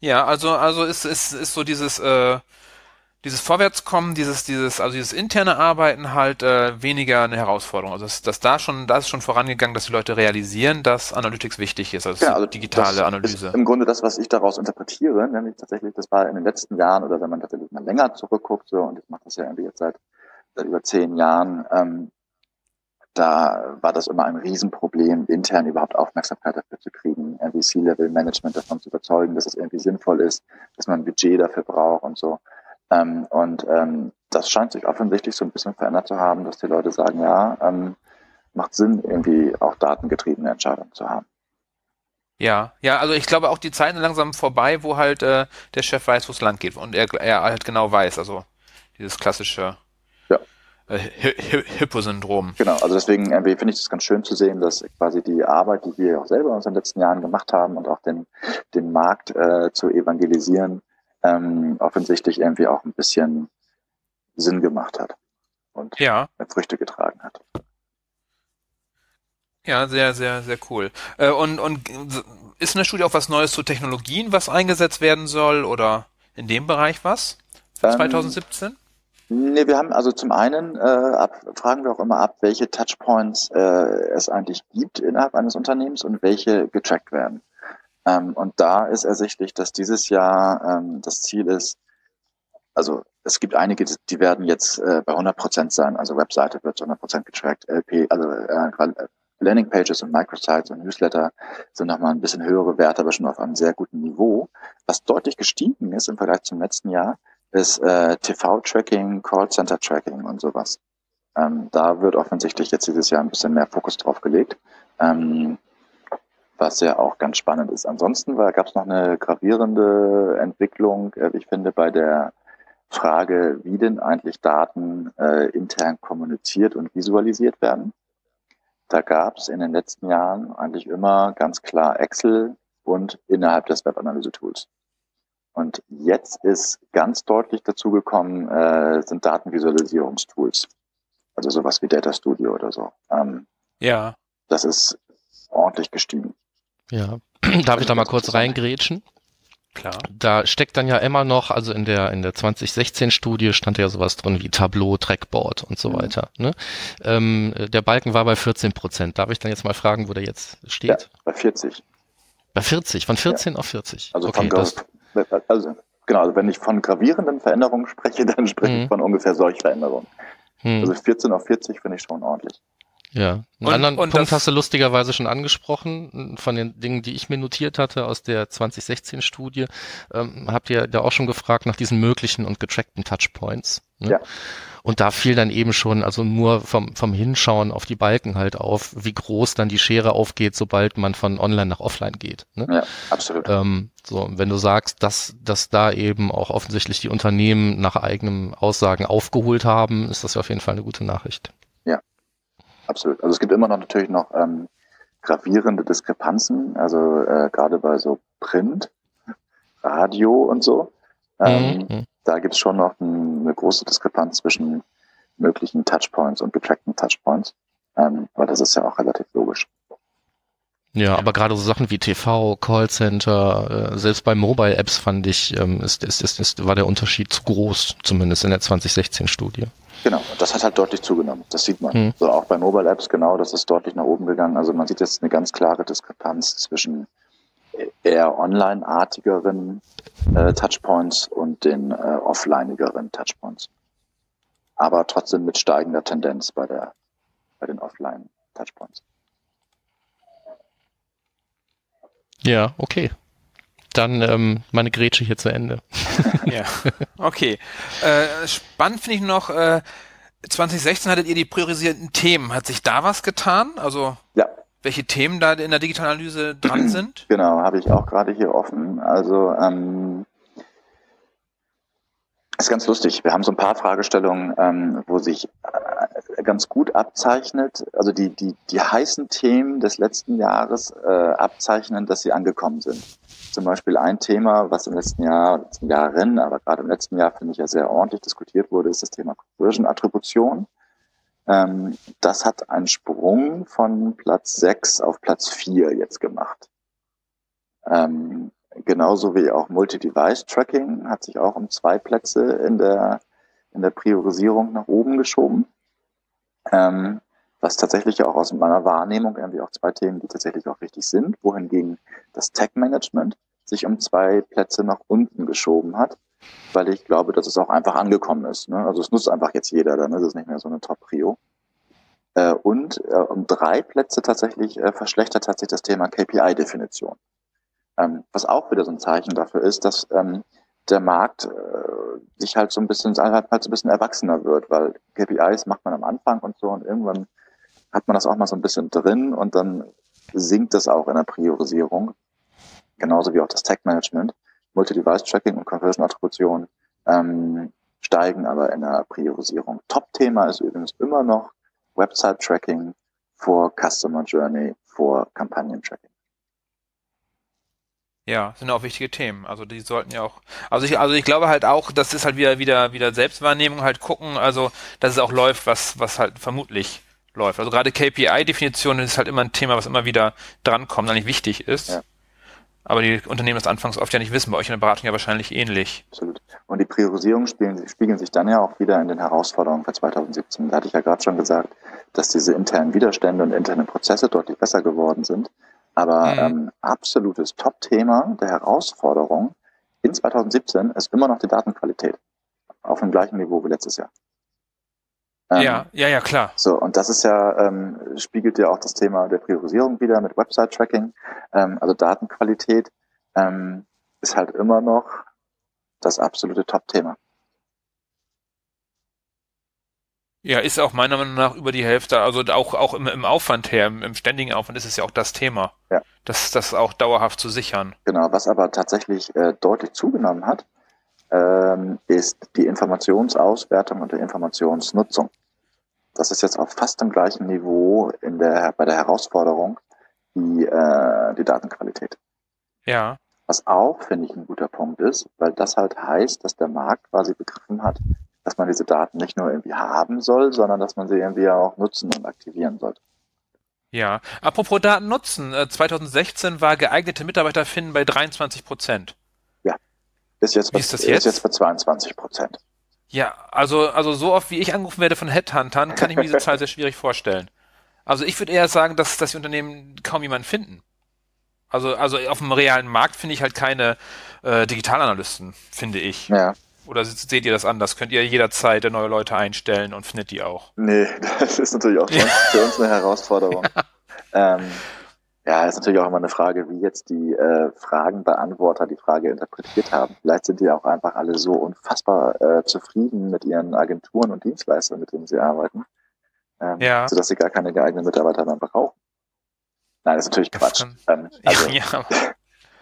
Ja, also, also ist, ist, ist so dieses, äh, dieses Vorwärtskommen, dieses, dieses, also dieses interne Arbeiten halt äh, weniger eine Herausforderung. Also dass, dass da schon, da ist schon vorangegangen, dass die Leute realisieren, dass Analytics wichtig ist, also, ja, also digitale Analyse. Im Grunde das, was ich daraus interpretiere, nämlich tatsächlich, das war in den letzten Jahren oder wenn man tatsächlich mal länger zurückguckt, so, und ich mache das ja irgendwie jetzt seit, seit über zehn Jahren, ähm, da war das immer ein Riesenproblem, intern überhaupt Aufmerksamkeit dafür zu kriegen, irgendwie C-Level-Management davon zu überzeugen, dass es irgendwie sinnvoll ist, dass man ein Budget dafür braucht und so. Ähm, und ähm, das scheint sich offensichtlich so ein bisschen verändert zu haben, dass die Leute sagen, ja, ähm, macht Sinn, irgendwie auch datengetriebene Entscheidungen zu haben. Ja, ja, also ich glaube auch die Zeiten langsam vorbei, wo halt äh, der Chef weiß, wo es lang geht und er, er halt genau weiß, also dieses klassische ja. äh, Hippo-Syndrom. Genau, also deswegen äh, finde ich es ganz schön zu sehen, dass quasi die Arbeit, die wir auch selber in den letzten Jahren gemacht haben und auch den, den Markt äh, zu evangelisieren, ähm, offensichtlich irgendwie auch ein bisschen Sinn gemacht hat und ja. Früchte getragen hat. Ja, sehr, sehr, sehr cool. Äh, und, und ist in der Studie auch was Neues zu Technologien, was eingesetzt werden soll oder in dem Bereich was für ähm, 2017? Nee, wir haben also zum einen äh, ab, fragen wir auch immer ab, welche Touchpoints äh, es eigentlich gibt innerhalb eines Unternehmens und welche getrackt werden. Ähm, und da ist ersichtlich, dass dieses Jahr ähm, das Ziel ist, also es gibt einige, die werden jetzt äh, bei 100 Prozent sein, also Webseite wird zu 100 Prozent getrackt, LP, also äh, Landingpages und Microsites und Newsletter sind nochmal ein bisschen höhere Werte, aber schon auf einem sehr guten Niveau. Was deutlich gestiegen ist im Vergleich zum letzten Jahr, ist äh, TV-Tracking, Callcenter-Tracking und sowas. Ähm, da wird offensichtlich jetzt dieses Jahr ein bisschen mehr Fokus drauf gelegt. Ähm, was ja auch ganz spannend ist. Ansonsten gab es noch eine gravierende Entwicklung, äh, ich finde, bei der Frage, wie denn eigentlich Daten äh, intern kommuniziert und visualisiert werden. Da gab es in den letzten Jahren eigentlich immer ganz klar Excel und innerhalb des Webanalyse-Tools. Und jetzt ist ganz deutlich dazugekommen, äh, sind Datenvisualisierungstools. Also sowas wie Data Studio oder so. Ähm, ja. Das ist ordentlich gestiegen. Ja, darf ich da mal kurz reingrätschen? Klar. Da steckt dann ja immer noch, also in der in der 2016-Studie stand ja sowas drin wie Tableau, Trackboard und so mhm. weiter. Ne? Ähm, der Balken war bei 14 Prozent. Darf ich dann jetzt mal fragen, wo der jetzt steht? Ja, bei 40. Bei 40, von 14 ja. auf 40. Also, okay, das, also genau, also wenn ich von gravierenden Veränderungen spreche, dann spreche mhm. ich von ungefähr solch Veränderungen. Mhm. Also 14 auf 40 finde ich schon ordentlich. Ja, einen und, anderen und Punkt hast du lustigerweise schon angesprochen, von den Dingen, die ich mir notiert hatte aus der 2016-Studie. Ähm, habt ihr da auch schon gefragt nach diesen möglichen und getrackten Touchpoints? Ne? Ja. Und da fiel dann eben schon, also nur vom, vom Hinschauen auf die Balken halt auf, wie groß dann die Schere aufgeht, sobald man von online nach offline geht. Ne? Ja, absolut. Ähm, so, wenn du sagst, dass, dass da eben auch offensichtlich die Unternehmen nach eigenem Aussagen aufgeholt haben, ist das ja auf jeden Fall eine gute Nachricht. Absolut. Also es gibt immer noch natürlich noch ähm, gravierende Diskrepanzen, also äh, gerade bei so Print, Radio und so. Ähm, mhm. Da gibt es schon noch ein, eine große Diskrepanz zwischen möglichen Touchpoints und getrackten Touchpoints. Ähm, aber das ist ja auch relativ logisch. Ja, aber gerade so Sachen wie TV, Callcenter, äh, selbst bei Mobile-Apps fand ich, ähm, ist, ist, ist, ist, war der Unterschied zu groß, zumindest in der 2016-Studie. Genau, das hat halt deutlich zugenommen. Das sieht man. Hm. So auch bei Mobile Apps genau, das ist deutlich nach oben gegangen. Also man sieht jetzt eine ganz klare Diskrepanz zwischen eher online-artigeren äh, Touchpoints und den äh, offlineigeren Touchpoints. Aber trotzdem mit steigender Tendenz bei der bei den Offline-Touchpoints. Ja, okay dann ähm, meine Grätsche hier zu Ende. ja, okay. Äh, spannend finde ich noch, äh, 2016 hattet ihr die priorisierten Themen. Hat sich da was getan? Also ja. welche Themen da in der digitalen Analyse dran sind? Genau, habe ich auch gerade hier offen. Also ähm, ist ganz lustig. Wir haben so ein paar Fragestellungen, ähm, wo sich äh, ganz gut abzeichnet, also die, die, die heißen Themen des letzten Jahres äh, abzeichnen, dass sie angekommen sind. Zum Beispiel ein Thema, was im letzten Jahr, letzten Jahren, aber gerade im letzten Jahr finde ich ja sehr ordentlich diskutiert wurde, ist das Thema Conversion-Attribution. Ähm, das hat einen Sprung von Platz 6 auf Platz 4 jetzt gemacht. Ähm, genauso wie auch Multi-Device-Tracking hat sich auch um zwei Plätze in der, in der Priorisierung nach oben geschoben. Ähm, was tatsächlich auch aus meiner Wahrnehmung irgendwie auch zwei Themen, die tatsächlich auch richtig sind, wohingegen das Tech-Management sich um zwei Plätze nach unten geschoben hat, weil ich glaube, dass es auch einfach angekommen ist. Ne? Also es nutzt einfach jetzt jeder, dann ist es nicht mehr so eine Top-Prio. Äh, und äh, um drei Plätze tatsächlich äh, verschlechtert hat sich das Thema KPI-Definition. Ähm, was auch wieder so ein Zeichen dafür ist, dass ähm, der Markt äh, sich halt so ein bisschen halt, halt so ein bisschen erwachsener wird, weil KPIs macht man am Anfang und so und irgendwann hat man das auch mal so ein bisschen drin und dann sinkt das auch in der Priorisierung. Genauso wie auch das Tag-Management. Multi-Device-Tracking und Conversion-Attribution ähm, steigen aber in der Priorisierung. Top-Thema ist übrigens immer noch Website-Tracking vor Customer Journey, vor Kampagnen-Tracking. Ja, sind auch wichtige Themen. Also die sollten ja auch. Also ich, also ich glaube halt auch, das ist halt wieder wieder wieder Selbstwahrnehmung halt gucken, also dass es auch läuft, was was halt vermutlich läuft. Also gerade KPI-Definition ist halt immer ein Thema, was immer wieder drankommt, eigentlich wichtig ist. Ja. Aber die Unternehmen das anfangs oft ja nicht wissen, bei euch in der Beratung ja wahrscheinlich ähnlich. Absolut. Und die Priorisierungen spiegeln, spiegeln sich dann ja auch wieder in den Herausforderungen für 2017. Da hatte ich ja gerade schon gesagt, dass diese internen Widerstände und internen Prozesse deutlich besser geworden sind. Aber mhm. ähm, absolutes Top-Thema der Herausforderung in 2017 ist immer noch die Datenqualität. Auf dem gleichen Niveau wie letztes Jahr. Ähm, ja, ja, ja, klar. So, und das ist ja, ähm, spiegelt ja auch das Thema der Priorisierung wieder mit Website-Tracking. Ähm, also Datenqualität ähm, ist halt immer noch das absolute Top-Thema. Ja, ist auch meiner Meinung nach über die Hälfte, also auch, auch im, im Aufwand her, im, im ständigen Aufwand ist es ja auch das Thema. Ja. Das, das auch dauerhaft zu sichern. Genau, was aber tatsächlich äh, deutlich zugenommen hat, ähm, ist die Informationsauswertung und die Informationsnutzung. Das ist jetzt auf fast dem gleichen Niveau in der, bei der Herausforderung wie äh, die Datenqualität. Ja. Was auch, finde ich, ein guter Punkt ist, weil das halt heißt, dass der Markt quasi begriffen hat, dass man diese Daten nicht nur irgendwie haben soll, sondern dass man sie irgendwie auch nutzen und aktivieren sollte. Ja, apropos Daten nutzen, 2016 äh, war geeignete Mitarbeiter finden bei 23 Prozent. Ja. Ist jetzt, bei, ist das jetzt? jetzt bei 22 Prozent. Ja, also, also so oft wie ich angerufen werde von Headhuntern, kann ich mir diese Zahl sehr schwierig vorstellen. Also ich würde eher sagen, dass, dass die Unternehmen kaum jemanden finden. Also, also auf dem realen Markt finde ich halt keine äh, Digitalanalysten, finde ich. Ja. Oder se- seht ihr das anders? Könnt ihr jederzeit neue Leute einstellen und findet die auch? Nee, das ist natürlich auch für uns, für uns eine Herausforderung. ähm, ja, ist natürlich auch immer eine Frage, wie jetzt die äh, Fragenbeantworter die Frage interpretiert haben. Vielleicht sind die auch einfach alle so unfassbar äh, zufrieden mit ihren Agenturen und Dienstleistern, mit denen sie arbeiten, ähm, Ja. sodass sie gar keine geeigneten Mitarbeiter mehr brauchen. Nein, das ist natürlich Quatsch. Ähm, also, ja, ja.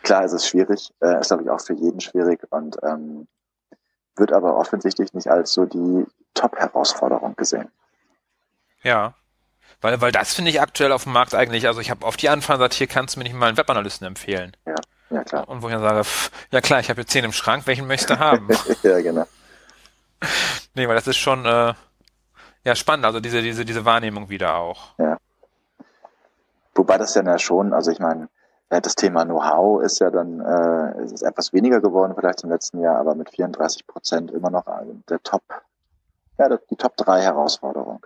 Klar ist es schwierig, äh, ist glaube ich auch für jeden schwierig und ähm, wird aber offensichtlich nicht als so die Top-Herausforderung gesehen. ja. Weil, weil das finde ich aktuell auf dem Markt eigentlich, also ich habe oft die Anfragen gesagt, hier kannst du mir nicht mal einen Webanalysten empfehlen. Ja, klar. Und wo ich dann sage, pff, ja klar, ich habe jetzt zehn im Schrank, welchen möchtest du haben? ja, genau. nee, weil das ist schon äh, ja spannend, also diese, diese, diese Wahrnehmung wieder auch. Wobei das ja schon, also ich meine, das Thema Know-how ist ja dann, äh, ist etwas weniger geworden vielleicht im letzten Jahr, aber mit 34 Prozent immer noch ein- der Top, ja, die Top 3 Herausforderung.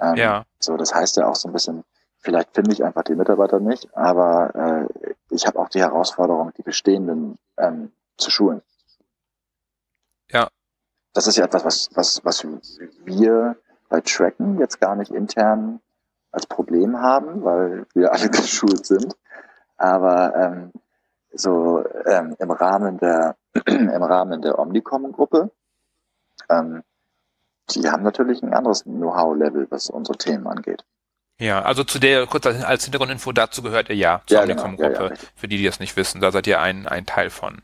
Ähm, Ja. So, das heißt ja auch so ein bisschen, vielleicht finde ich einfach die Mitarbeiter nicht, aber äh, ich habe auch die Herausforderung, die bestehenden ähm, zu schulen. Ja. Das ist ja etwas, was, was, was wir bei Tracken jetzt gar nicht intern als Problem haben, weil wir alle geschult sind. Aber ähm, so ähm, im Rahmen der im Rahmen der Omnicom-Gruppe, ähm, die haben natürlich ein anderes Know-how-Level, was unsere Themen angeht. Ja, also zu der, kurz als Hintergrundinfo, dazu gehört ihr ja, zur Ja, genau. Omnicom-Gruppe, Ja, ja, richtig. für die, die das nicht wissen, da seid ihr ein, ein Teil von.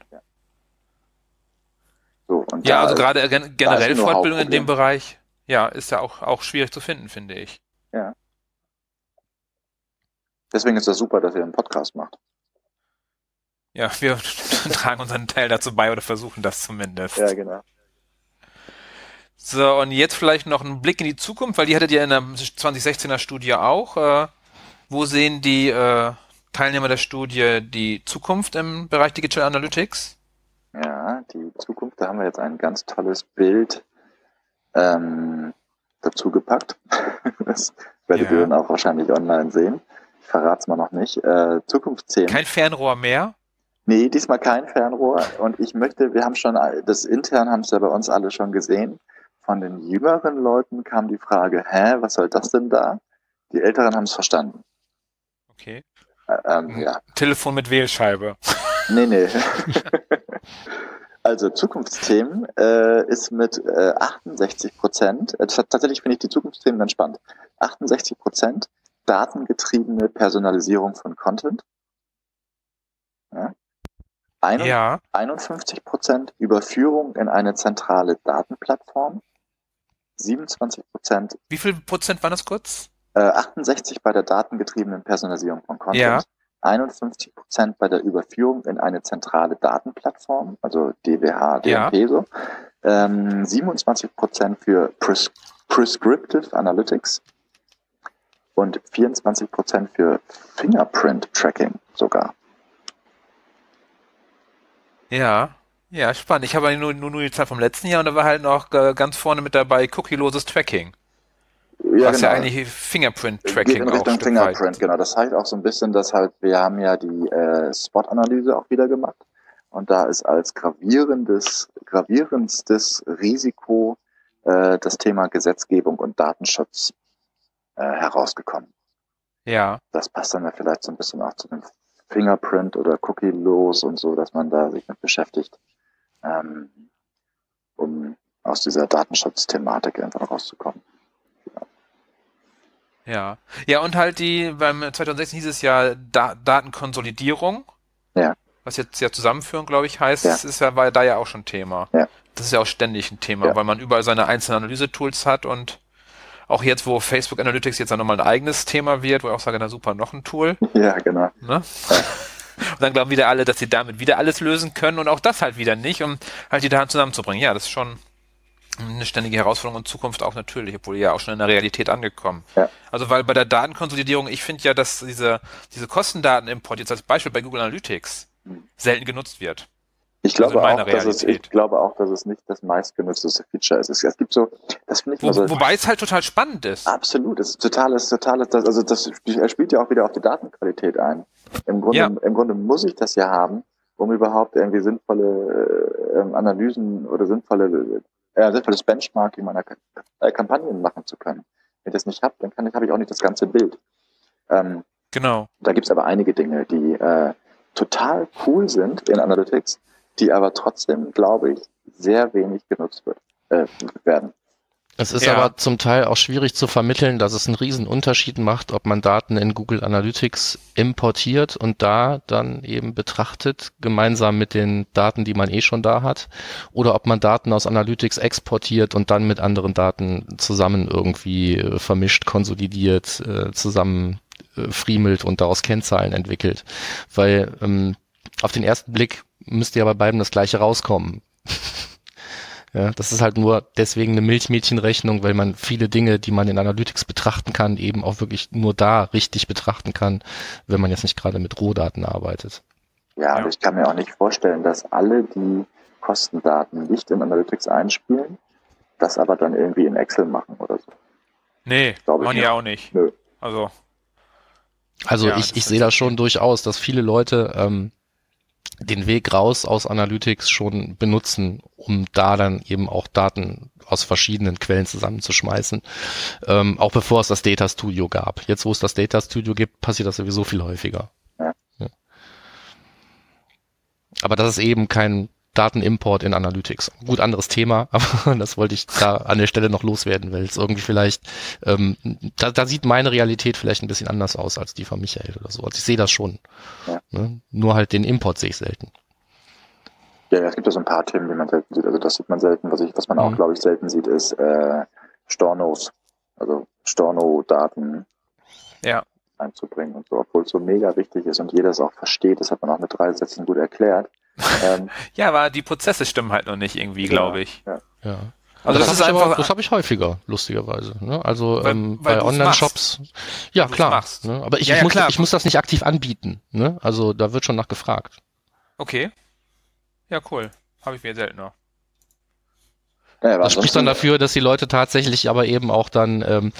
So, und Ja, also gerade gen generell Fortbildung in dem Bereich, ja, ist ja auch, auch schwierig zu finden, finde ich. Deswegen ist das super, dass ihr einen Podcast macht. Ja, wir tragen unseren Teil dazu bei oder versuchen das zumindest. genau. So, und jetzt vielleicht noch ein Blick in die Zukunft, weil die hattet ihr in der 2016er Studie auch. Äh, wo sehen die äh, Teilnehmer der Studie die Zukunft im Bereich Digital Analytics? Ja, die Zukunft, da haben wir jetzt ein ganz tolles Bild ähm, dazu gepackt. das werdet Ja. ihr dann auch wahrscheinlich online sehen. Es mal noch nicht. Äh, Zukunftsthemen. Kein Fernrohr mehr? Nee, diesmal kein Fernrohr. Und ich möchte, wir haben schon, das intern haben es ja bei uns alle schon gesehen. Von den jüngeren Leuten kam die Frage, hä, was soll das denn da? Die Älteren haben es verstanden. Okay. Äh, ähm, Mhm. ja, Telefon mit Wählscheibe. nee, nee. also Zukunftsthemen äh, ist mit äh, 68 Prozent, äh, tats- tatsächlich finde ich die Zukunftsthemen ganz spannend. 68 Prozent datengetriebene Personalisierung von Content. Ja. Ein- Ja. 51 Prozent Überführung in eine zentrale Datenplattform, 27 Prozent, Wie viel Prozent waren das kurz? äh, 68% bei der datengetriebenen Personalisierung von Content, Ja. 51 Prozent bei der Überführung in eine zentrale Datenplattform, also DWH, Ja. DMP so, ähm, 27 Prozent für Pres Prescriptive Analytics und 24 Prozent für Fingerprint Tracking sogar. Ja. Ja, spannend. Ich habe nur, nur, nur die Zahl vom letzten Jahr und da war halt noch äh, ganz vorne mit dabei cookieloses Tracking. was ja eigentlich Geht Fingerprint-Tracking in auch Richtung. Fingerprint, genau. Das zeigt auch so ein bisschen, dass halt, wir haben ja die äh, Spot-Analyse auch wieder gemacht. Und da ist als gravierendes, gravierendstes Risiko äh, das Thema Gesetzgebung und Datenschutz äh, herausgekommen. Ja. Das passt dann ja vielleicht so ein bisschen auch zu dem Fingerprint oder Cookie-los und so, dass man da sich mit beschäftigt, ähm, um aus dieser Datenschutzthematik einfach rauszukommen. Ja. Ja, und halt die, beim 2016 hieß es ja da Datenkonsolidierung. Ja. Was jetzt ja Zusammenführung, glaube ich, heißt. Ja. Das ist ja, war da ja auch schon Thema. Ja. Das ist ja auch ständig ein Thema, Ja. weil man überall seine einzelnen Analyse-Tools hat und auch jetzt, wo Facebook Analytics jetzt dann nochmal ein eigenes Thema wird, wo ich auch sage, na super, noch ein Tool. Ja, genau. Ne? Und dann glauben wieder alle, dass sie damit wieder alles lösen können und auch das halt wieder nicht, um halt die Daten zusammenzubringen. Ja, das ist schon eine ständige Herausforderung und Zukunft auch natürlich, obwohl ja auch schon in der Realität angekommen. Ja. Also weil bei der Datenkonsolidierung, ich finde ja, dass diese, diese Kostendatenimport jetzt als Beispiel bei Google Analytics Mhm. selten genutzt wird. Ich glaube, also auch, dass es, ich glaube auch, dass es nicht das meistgenutzteste Feature ist. Es, es gibt so, das finde ich Wo, so. Wobei es halt total spannend ist. Absolut, es ist totales, totales, das, also das spielt ja auch wieder auf die Datenqualität ein. Im Grunde, ja. im Grunde muss ich das ja haben, um überhaupt irgendwie sinnvolle äh, Analysen oder sinnvolle, äh, sinnvolles Benchmarking meiner äh, Kampagnen machen zu können. Wenn ich das nicht habe, dann kann ich, habe ich auch nicht das ganze Bild. Ähm, genau. Da gibt es aber einige Dinge, die äh, total cool sind in Analytics, die aber trotzdem, glaube ich, sehr wenig genutzt wird, äh, werden. Es ist ja. aber zum Teil auch schwierig zu vermitteln, dass es einen riesen Unterschied macht, ob man Daten in Google Analytics importiert und da dann eben betrachtet, gemeinsam mit den Daten, die man eh schon da hat, oder ob man Daten aus Analytics exportiert und dann mit anderen Daten zusammen irgendwie äh, vermischt, konsolidiert, äh, zusammen äh, friemelt und daraus Kennzahlen entwickelt. Weil ähm, auf den ersten Blick müsste ja bei beiden das gleiche rauskommen. ja, das ist halt nur deswegen eine Milchmädchenrechnung, weil man viele Dinge, die man in Analytics betrachten kann, eben auch wirklich nur da richtig betrachten kann, wenn man jetzt nicht gerade mit Rohdaten arbeitet. Ja, aber ich kann mir auch nicht vorstellen, dass alle, die Kostendaten nicht in Analytics einspielen, das aber dann irgendwie in Excel machen oder so. Nee, Glaube man ja auch nicht. Nö. Also, also ja, ich, ich sehe das schon durchaus, dass viele Leute ähm, den Weg raus aus Analytics schon benutzen, um da dann eben auch Daten aus verschiedenen Quellen zusammenzuschmeißen, ähm, auch bevor es das Data Studio gab. Jetzt, wo es das Data Studio gibt, passiert das sowieso viel häufiger. Ja. Ja. Aber das ist eben kein Datenimport in Analytics. Gut, anderes Thema, aber das wollte ich da an der Stelle noch loswerden, weil es irgendwie vielleicht, ähm, da, da sieht meine Realität vielleicht ein bisschen anders aus als die von Michael oder so. Also ich sehe das schon. Ja. Ne? Nur halt den Import sehe ich selten. Ja, es gibt ja so ein paar Themen, die man selten sieht. Also das sieht man selten. Was, ich, was man auch, mhm. glaube ich, selten sieht, ist äh, Stornos. Also Storno-Daten ja. einzubringen und so, obwohl es so mega wichtig ist und jeder es auch versteht. Das hat man auch mit drei Sätzen gut erklärt. Ähm, ja, aber die Prozesse stimmen halt noch nicht irgendwie, glaube ich. Ja. ja. Also, das, das ist einfach, aber, das habe ich häufiger, lustigerweise. Ne? Also weil, ähm, weil bei Online-Shops, ja klar. Ne? Aber ich, ja, ich, muss, klar. ich muss das nicht aktiv anbieten. Ne? Also da wird schon nach gefragt. Okay. Ja, cool. Habe ich mir seltener. Ja, das spricht dann dafür, dass die Leute tatsächlich aber eben auch dann ähm,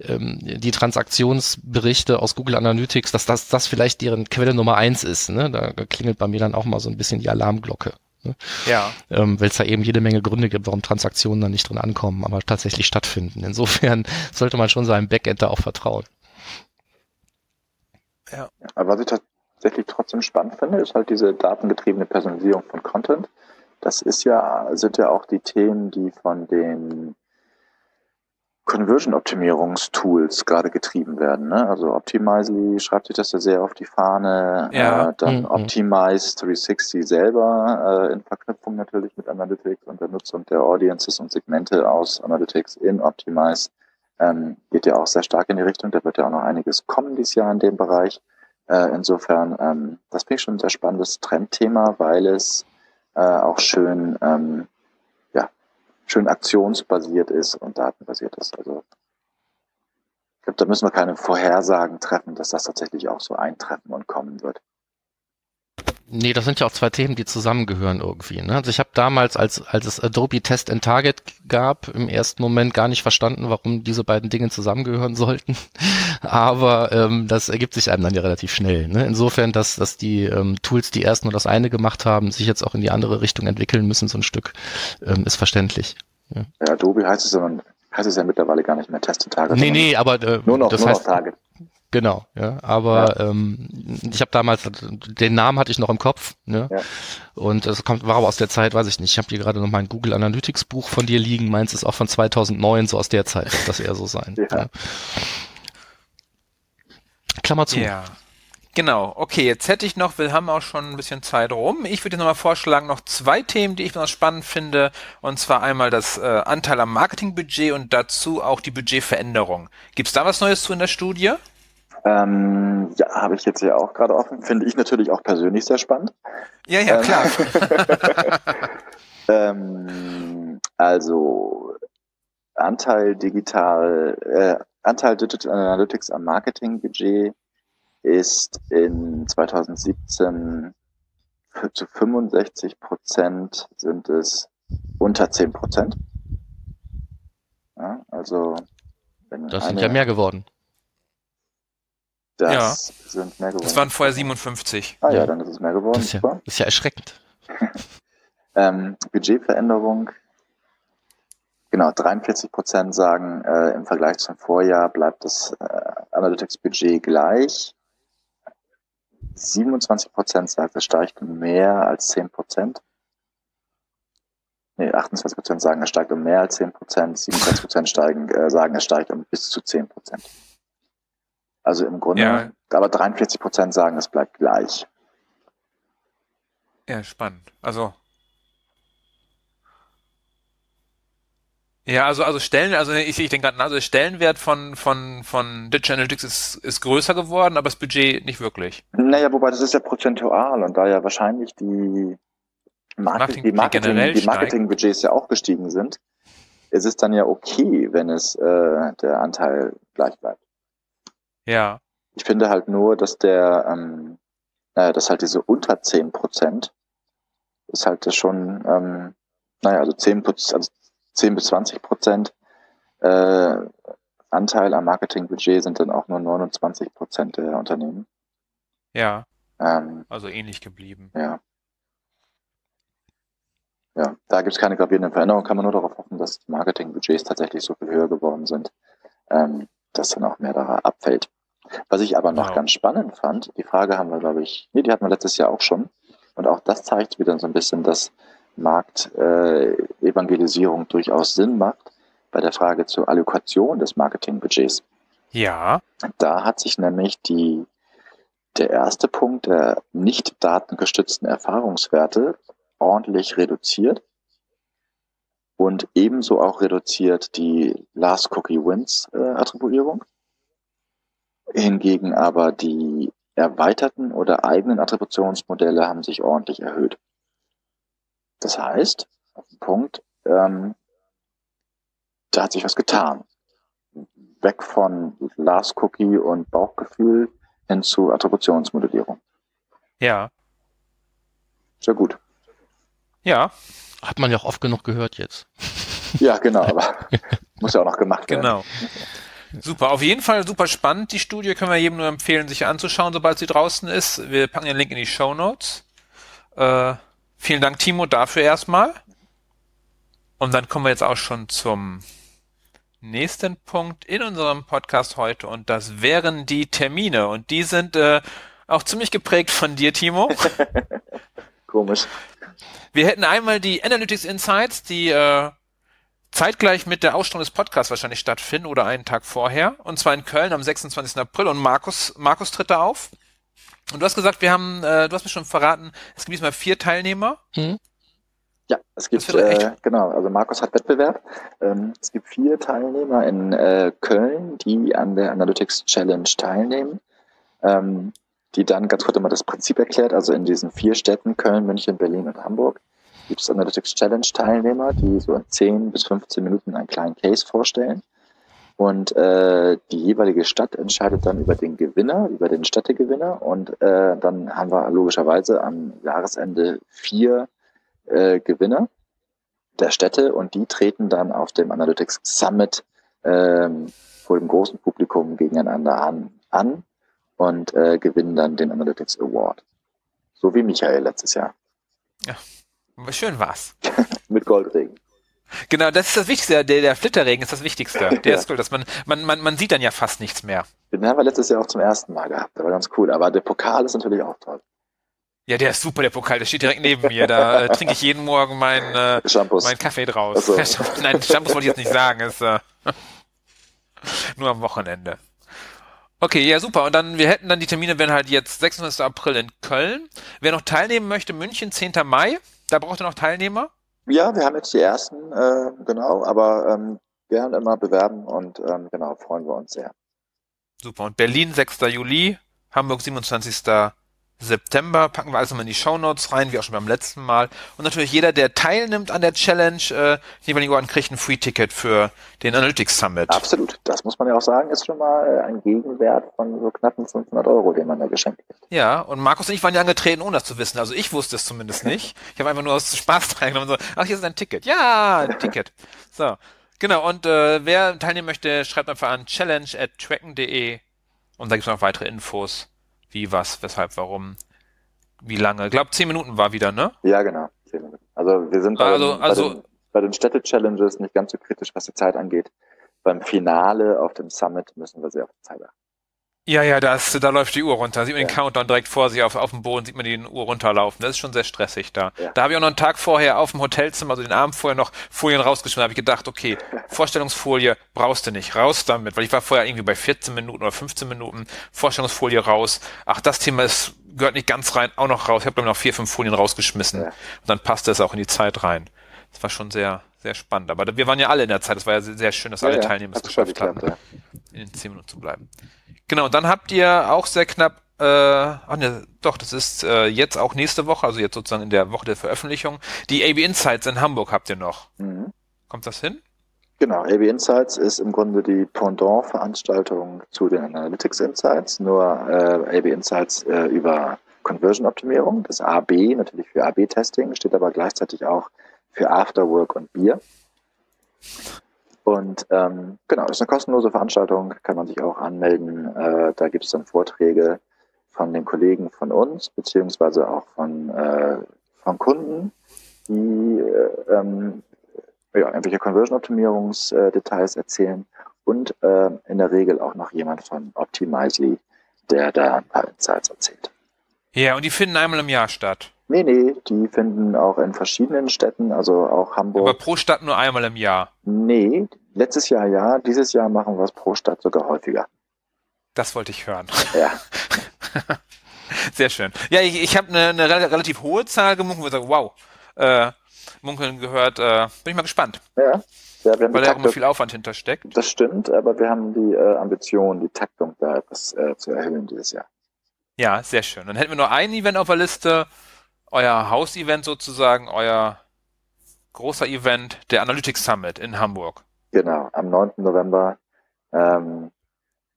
ähm, die Transaktionsberichte aus Google Analytics, dass das, das vielleicht deren Quelle Nummer eins ist. Ne? Da klingelt bei mir dann auch mal so ein bisschen die Alarmglocke. Ne? Ja. Ähm, Weil es da eben jede Menge Gründe gibt, warum Transaktionen dann nicht drin ankommen, aber tatsächlich stattfinden. Insofern sollte man schon seinem Backend da auch vertrauen. Ja. Aber was ich tatsächlich trotzdem spannend finde, ist halt diese datengetriebene Personalisierung von Content. Das ist ja, sind ja auch die Themen, die von den Conversion-Optimierungstools gerade getrieben werden. Ne? Also Optimizely schreibt sich das ja sehr auf die Fahne. Ja. Äh, dann mhm. Optimize 360 selber äh, in Verknüpfung natürlich mit Analytics und der Nutzung der Audiences und Segmente aus Analytics in Optimize. Ähm, geht ja auch sehr stark in die Richtung. Da wird ja auch noch einiges kommen dieses Jahr in dem Bereich. Äh, insofern, ähm, das finde ich schon ein sehr spannendes Trendthema, weil es äh, auch schön, ähm, ja, schön aktionsbasiert ist und datenbasiert ist. Also ich glaube, da müssen wir keine Vorhersagen treffen, dass das tatsächlich auch so eintreffen und kommen wird. Nee, das sind ja auch zwei Themen, die zusammengehören irgendwie. Ne? Also ich habe damals, als, als es Adobe Test and Target gab, im ersten Moment gar nicht verstanden, warum diese beiden Dinge zusammengehören sollten. Aber ähm, das ergibt sich einem dann ja relativ schnell. Ne? Insofern, dass, dass die ähm, Tools, die erst nur das eine gemacht haben, sich jetzt auch in die andere Richtung entwickeln müssen, so ein Stück, ähm, ist verständlich. Ja. ja, Adobe heißt es, heißt es ja mittlerweile gar nicht mehr Test and Target. Nee, nee, aber äh, nur noch, das nur heißt, noch Target. Genau, ja. Aber ja. Ähm, ich habe damals, den Namen hatte ich noch im Kopf, ne? Ja. Und das kommt, war aber aus der Zeit, weiß ich nicht. Ich habe hier gerade noch mein Google Analytics Buch von dir liegen. Meins ist auch von 2009, so aus der Zeit wird das eher so sein. ja. ja. Klammer zu. Ja. Genau, okay, jetzt hätte ich noch, wir haben auch schon ein bisschen Zeit rum. Ich würde nochmal vorschlagen, noch zwei Themen, die ich besonders spannend finde. Und zwar einmal das äh, Anteil am Marketingbudget und dazu auch die Budgetveränderung. Gibt es da was Neues zu in der Studie? Ähm, ja, habe ich jetzt ja auch gerade offen. Finde ich natürlich auch persönlich sehr spannend. Ja, ja, klar. ähm, also Anteil digital, äh, Anteil Digital Analytics am Marketingbudget ist in 2017 für, zu 65 Prozent sind es unter 10 Prozent. Ja, also wenn das sind ja mehr geworden. Das ja. sind mehr geworden. Das waren vorher 57. Ah ja, dann ist es mehr geworden. Das ist ja, das ist ja erschreckend. ähm, Budgetveränderung. Genau, 43 Prozent sagen, äh, im Vergleich zum Vorjahr bleibt das äh, Analytics-Budget gleich. 27 Prozent sagt, es steigt mehr als 10 Prozent. Nee, 28 Prozent sagen, es steigt um mehr als 10 Prozent. 27 Prozent steigen, äh, sagen, es steigt um bis zu 10 Prozent. Also im Grunde, ja. aber 43 Prozent sagen, es bleibt gleich. Ja, spannend. Also Ja, also, also Stellen, also ich, ich denke gerade, also der Stellenwert von, von, von Digital Analytics ist, ist größer geworden, aber das Budget nicht wirklich. Naja, wobei das ist ja prozentual und da ja wahrscheinlich die, Marketing, die, Marketing, die Marketingbudgets ja auch gestiegen sind, ist es dann ja okay, wenn es äh, der Anteil gleich bleibt. Ja. Ich finde halt nur, dass der, ähm, naja, dass halt diese unter 10 Prozent ist halt das schon, ähm, naja, also 10, also 10 bis 20 Prozent äh, Anteil am Marketingbudget sind dann auch nur 29 Prozent der Unternehmen. Ja. Ähm, also ähnlich geblieben. Ja. Ja, da gibt es keine gravierenden Veränderungen, kann man nur darauf hoffen, dass Marketingbudgets tatsächlich so viel höher geworden sind, ähm, dass dann auch mehr da abfällt. Was ich aber noch wow. ganz spannend fand, die Frage haben wir, glaube ich, nee, die hatten wir letztes Jahr auch schon. Und auch das zeigt wieder so ein bisschen, dass Marktevangelisierung äh, durchaus Sinn macht bei der Frage zur Allokation des Marketingbudgets. Ja. Da hat sich nämlich die, der erste Punkt der nicht datengestützten Erfahrungswerte ordentlich reduziert und ebenso auch reduziert die Last Cookie Wins äh, Attribuierung. Hingegen aber die erweiterten oder eigenen Attributionsmodelle haben sich ordentlich erhöht. Das heißt, auf den Punkt, ähm, da hat sich was getan. Weg von Last Cookie und Bauchgefühl hin zu Attributionsmodellierung. Ja. Sehr gut. Ja. Hat man ja auch oft genug gehört jetzt. Ja, genau, aber muss ja auch noch gemacht werden. Genau. Super, auf jeden Fall super spannend. Die Studie können wir jedem nur empfehlen, sich anzuschauen, sobald sie draußen ist. Wir packen den Link in die Show Notes. Äh, Vielen Dank, Timo, dafür erstmal. Und dann kommen wir jetzt auch schon zum nächsten Punkt in unserem Podcast heute und das wären die Termine und die sind äh, auch ziemlich geprägt von dir, Timo. Komisch. Wir hätten einmal die Analytics Insights, die äh, zeitgleich mit der Ausstrahlung des Podcasts wahrscheinlich stattfinden oder einen Tag vorher und zwar in Köln am 26. April und Markus Markus tritt da auf. Und du hast gesagt, wir haben, äh, du hast mir schon verraten, es gibt diesmal vier Teilnehmer. Mhm. Ja, es gibt, äh, genau, also Markus hat Wettbewerb. Ähm, es gibt vier Teilnehmer in äh, Köln, die an der Analytics Challenge teilnehmen, ähm, die dann ganz kurz immer das Prinzip erklärt. Also in diesen vier Städten, Köln, München, Berlin und Hamburg, es Analytics Challenge Teilnehmer, die so in 10 bis 15 Minuten einen kleinen Case vorstellen. Und äh, die jeweilige Stadt entscheidet dann über den Gewinner, über den Städtegewinner. Und äh, dann haben wir logischerweise am Jahresende vier äh, Gewinner der Städte und die treten dann auf dem Analytics Summit ähm, vor dem großen Publikum gegeneinander an, an und äh, gewinnen dann den Analytics Award. So wie Michael letztes Jahr. Ja, schön war's. Mit Goldregen. Genau, das ist das Wichtigste. Der, der Flitterregen ist das Wichtigste. Der ja. ist cool, dass man, man, man, man sieht dann ja fast nichts mehr. Den haben wir letztes Jahr auch zum ersten Mal gehabt. Der war ganz cool. Aber der Pokal ist natürlich auch toll. Ja, der ist super, der Pokal. Der steht direkt neben mir. Da äh, trinke ich jeden Morgen meinen äh, mein Kaffee draus. So. Nein, Shampoos wollte ich jetzt nicht sagen. Ist äh, nur am Wochenende. Okay, ja, super. Und dann, wir hätten dann die Termine, werden halt jetzt 26. April in Köln. Wer noch teilnehmen möchte, München, 10. Mai. Da braucht ihr noch Teilnehmer. Ja, wir haben jetzt die ersten, äh, genau, aber ähm, gerne immer bewerben und ähm, genau, freuen wir uns sehr. Super. Und Berlin 6. Juli, Hamburg 27. September. Packen wir alles nochmal in die Shownotes rein, wie auch schon beim letzten Mal. Und natürlich jeder, der teilnimmt an der Challenge, äh, jeweiligen Orden kriegt ein Free-Ticket für den Analytics Summit. Absolut. Das muss man ja auch sagen, ist schon mal äh, ein Gegenwert von so knappen 500 Euro, den man da geschenkt kriegt. Ja, und Markus und ich waren ja angetreten, ohne das zu wissen. Also ich wusste es zumindest nicht. Ich habe einfach nur aus Spaß reingenommen und so, ach, hier ist ein Ticket. Ja, ein Ticket. So. Genau, und äh, wer teilnehmen möchte, schreibt einfach an challenge at tracken.de und da gibt es noch weitere Infos wie, was, weshalb, warum, wie lange. Ich glaube, zehn Minuten war wieder, ne? Ja, genau. Also wir sind bei, also, den, also, bei den, bei den Städte-Challenges nicht ganz so kritisch, was die Zeit angeht. Beim Finale auf dem Summit müssen wir sehr auf die Zeit achten. Ja, ja, das, da läuft die Uhr runter. Sieht man Ja. den Countdown direkt vor sich auf, auf dem Boden, sieht man die Uhr runterlaufen. Das ist schon sehr stressig da. Ja. Da habe ich auch noch einen Tag vorher auf dem Hotelzimmer, also den Abend vorher noch Folien rausgeschmissen. Da habe ich gedacht, okay, Vorstellungsfolie brauchst du nicht, raus damit, weil ich war vorher irgendwie bei 14 Minuten oder 15 Minuten, Vorstellungsfolie raus. Ach, das Thema ist, gehört nicht ganz rein, auch noch raus. Ich habe glaube ich noch vier, fünf Folien rausgeschmissen. Ja. Und dann passte es auch in die Zeit rein. Das war schon sehr, sehr spannend. Aber wir waren ja alle in der Zeit. Das war ja sehr, schön, dass alle Ja, ja, Teilnehmer es geschafft haben geklappt, in den 10 Minuten zu bleiben. Genau, und dann habt ihr auch sehr knapp, äh, ach ne, doch, das ist äh, jetzt auch nächste Woche, also jetzt sozusagen in der Woche der Veröffentlichung, die AB Insights in Hamburg habt ihr noch. Mhm. Kommt das hin? Genau, AB Insights ist im Grunde die Pendant-Veranstaltung zu den Analytics Insights, nur äh, AB Insights äh, über Conversion-Optimierung, das AB natürlich für AB-Testing, steht aber gleichzeitig auch für Afterwork und Bier. Und ähm, genau, ist eine kostenlose Veranstaltung, kann man sich auch anmelden. Äh, da gibt es dann Vorträge von den Kollegen von uns, beziehungsweise auch von, äh, von Kunden, die äh, ähm, ja, irgendwelche Conversion-Optimierungsdetails erzählen und äh, in der Regel auch noch jemand von Optimizely, der da ein paar Insights erzählt. Ja, und die finden einmal im Jahr statt. Nee, nee, die finden auch in verschiedenen Städten, also auch Hamburg. Aber pro Stadt nur einmal im Jahr. nee, letztes Jahr ja, dieses Jahr machen wir es pro Stadt sogar häufiger. Das wollte ich hören. Ja, Sehr schön. Ja, ich, ich habe eine, eine rel- relativ hohe Zahl gemunkelt und gesagt, wow, äh, Munkeln gehört, äh, bin ich mal gespannt, ja. ja wir haben weil da auch immer viel Aufwand hintersteckt. das stimmt, aber wir haben die äh, Ambition, die Taktung da etwas äh, zu erhöhen dieses Jahr. Ja, sehr schön. Dann hätten wir nur ein Event auf der Liste, euer Haus-Event sozusagen, euer großer Event, der Analytics Summit in Hamburg. Genau, am 9. November. Ähm,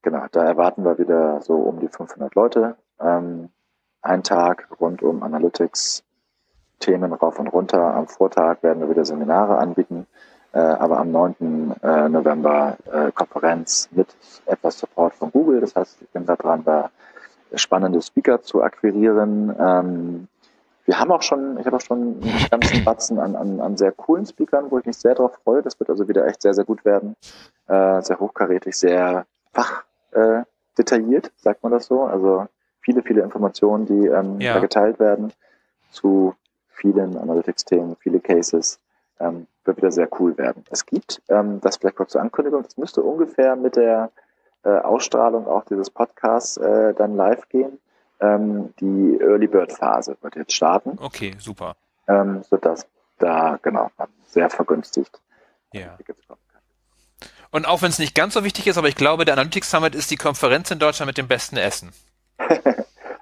genau, da erwarten wir wieder so um die 500 Leute. Ähm, ein Tag rund um Analytics, Themen rauf und runter. Am Vortag werden wir wieder Seminare anbieten. Äh, aber am 9. Äh, November äh, Konferenz mit etwas Support von Google. Das heißt, ich bin da dran, da spannende Speaker zu akquirieren. Ähm, wir haben auch schon, ich habe auch schon einen ganzen Batzen an, an, an sehr coolen Speakern, wo ich mich sehr darauf freue. Das wird also wieder echt sehr, sehr gut werden. Äh, sehr hochkarätig, sehr fach äh, detailliert, sagt man das so. Also viele, viele Informationen, die ähm, Ja. da geteilt werden zu vielen Analytics-Themen, viele Cases. Ähm, wird wieder sehr cool werden. Es gibt, ähm, das vielleicht kurz zur Ankündigung, das müsste ungefähr mit der äh, Ausstrahlung auch dieses Podcasts äh, dann live gehen. Ähm, die Early Bird Phase wird jetzt starten, Okay, super. ähm, sodass da genau man sehr vergünstigt Ja. Tickets kommen kann. Und auch wenn es nicht ganz so wichtig ist, aber ich glaube, der Analytics Summit ist die Konferenz in Deutschland mit dem besten Essen.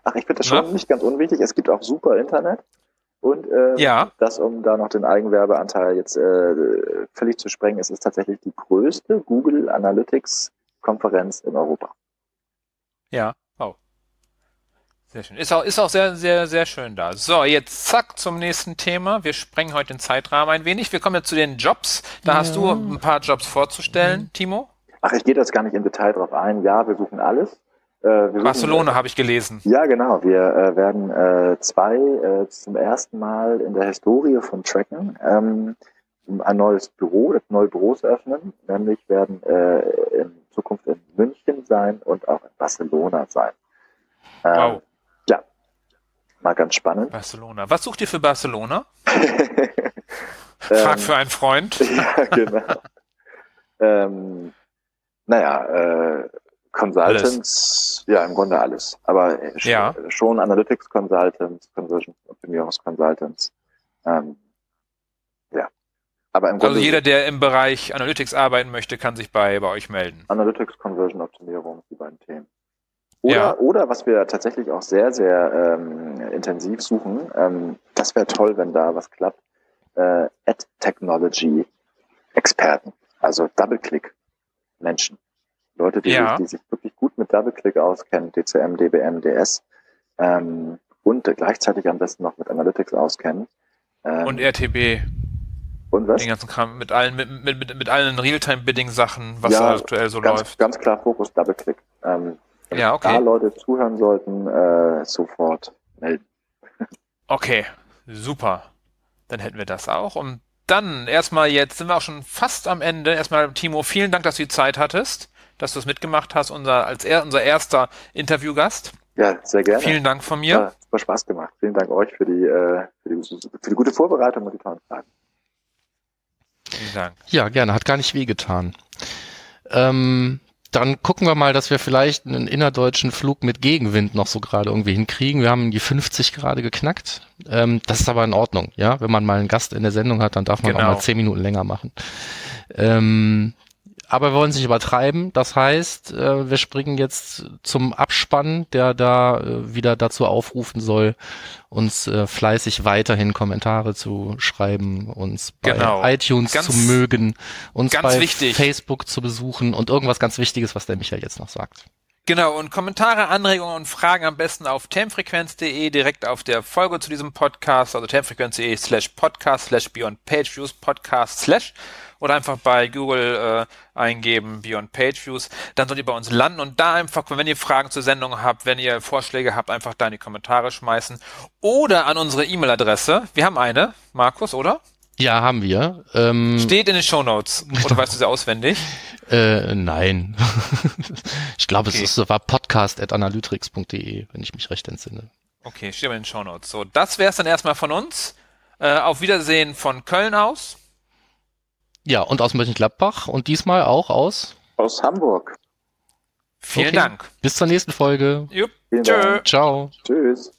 Ach, ich finde das Na? schon nicht ganz unwichtig. Es gibt auch super Internet. Und äh, Ja. das, um da noch den Eigenwerbeanteil jetzt äh, völlig zu sprengen, ist es tatsächlich die größte Google Analytics Konferenz in Europa. Ja. Sehr schön. Ist auch, ist auch sehr, sehr, sehr schön da. So, jetzt zack zum nächsten Thema. Wir sprengen heute den Zeitrahmen ein wenig. Wir kommen jetzt zu den Jobs. Da hast du ein paar Jobs vorzustellen, Timo. Ach, ich gehe das gar nicht im Detail drauf ein. Ja, wir suchen alles. Äh, wir suchen, Barcelona habe ich gelesen. Ja, genau. Wir äh, werden äh, zwei äh, zum ersten Mal in der Historie von Tracken ähm, ein neues Büro, neue Büros öffnen. Nämlich werden äh, in Zukunft in München sein und auch in Barcelona sein. Ähm, Wow. Mal ganz spannend. Barcelona. Was sucht ihr für Barcelona? Ähm, Frag für einen Freund. ja, genau. ähm, naja, äh, Consultants, ja, im Grunde alles. Aber äh, schon, Ja. schon Analytics Consultants, Conversion Optimierungs Consultants. Ähm, ja. Aber im Grunde Also jeder, der im Bereich Analytics arbeiten möchte, kann sich bei, bei euch melden. Analytics Conversion Optimierung, die beiden Themen. Oder, Ja. oder was wir tatsächlich auch sehr, sehr ähm, intensiv suchen, ähm, das wäre toll, wenn da was klappt, äh, Ad-Technology-Experten, also Double-Click-Menschen. Leute, die, Ja. sich, die sich wirklich gut mit Double-Click auskennen, DCM, DBM, DS ähm, und gleichzeitig am besten noch mit Analytics auskennen. Ähm, Und RTB, und was? den ganzen Kram, mit allen, mit, mit, mit, mit allen Realtime-Bidding-Sachen, was Ja, aktuell so ganz, läuft. ganz klar Fokus Double-Click. Ähm, Ja, okay. da Leute zuhören sollten, äh, sofort melden. Okay, super. Dann hätten wir das auch. Und dann erstmal jetzt sind wir auch schon fast am Ende. Erstmal, Timo, vielen Dank, dass du die Zeit hattest, dass du es mitgemacht hast, unser, als er, unser erster Interviewgast. Ja, sehr gerne. Vielen Dank von mir. Ja, super Spaß gemacht. Vielen Dank euch für die, äh, für die, für die gute Vorbereitung und die tollen Fragen. Vielen Dank. Ja, gerne, hat gar nicht wehgetan. Ähm, dann gucken wir mal, dass wir vielleicht einen innerdeutschen Flug mit Gegenwind noch so gerade irgendwie hinkriegen. Wir haben die 50 gerade geknackt. Ähm, das ist aber in Ordnung, ja. Wenn man mal einen Gast in der Sendung hat, dann darf man Genau. auch mal 10 Minuten länger machen. Ähm, aber wir wollen es nicht übertreiben. Das heißt, äh, wir springen jetzt zum Abspann, der da äh, wieder dazu aufrufen soll, uns äh, fleißig weiterhin Kommentare zu schreiben, uns bei Genau. iTunes Ganz- zu mögen, uns ganz bei wichtig. Facebook zu besuchen und irgendwas ganz Wichtiges, was der Michael jetzt noch sagt. Genau, und Kommentare, Anregungen und Fragen am besten auf termfrequenz.de, direkt auf der Folge zu diesem Podcast, also termfrequenz.de slash podcast slash beyond page views podcast slash oder einfach bei Google äh, eingeben Beyond Page Views, dann sollt ihr bei uns landen und da einfach, wenn ihr Fragen zur Sendung habt, wenn ihr Vorschläge habt, einfach da in die Kommentare schmeißen oder an unsere E-Mail-Adresse. Wir haben eine, Markus, oder? Ja, haben wir. Ähm, Steht in den Shownotes. Oder weißt du sie auswendig? äh, nein. ich glaube, Okay. es ist, war podcast.analytrix.de, wenn ich mich recht entsinne. Okay, steht aber in den Shownotes. So, das wär's dann erstmal von uns. Äh, auf Wiedersehen von Köln aus. Ja, und aus Mönchengladbach und diesmal auch aus. Aus Hamburg. Vielen Okay. Dank. Bis zur nächsten Folge. Jupp. Tschö. Ciao. Tschüss.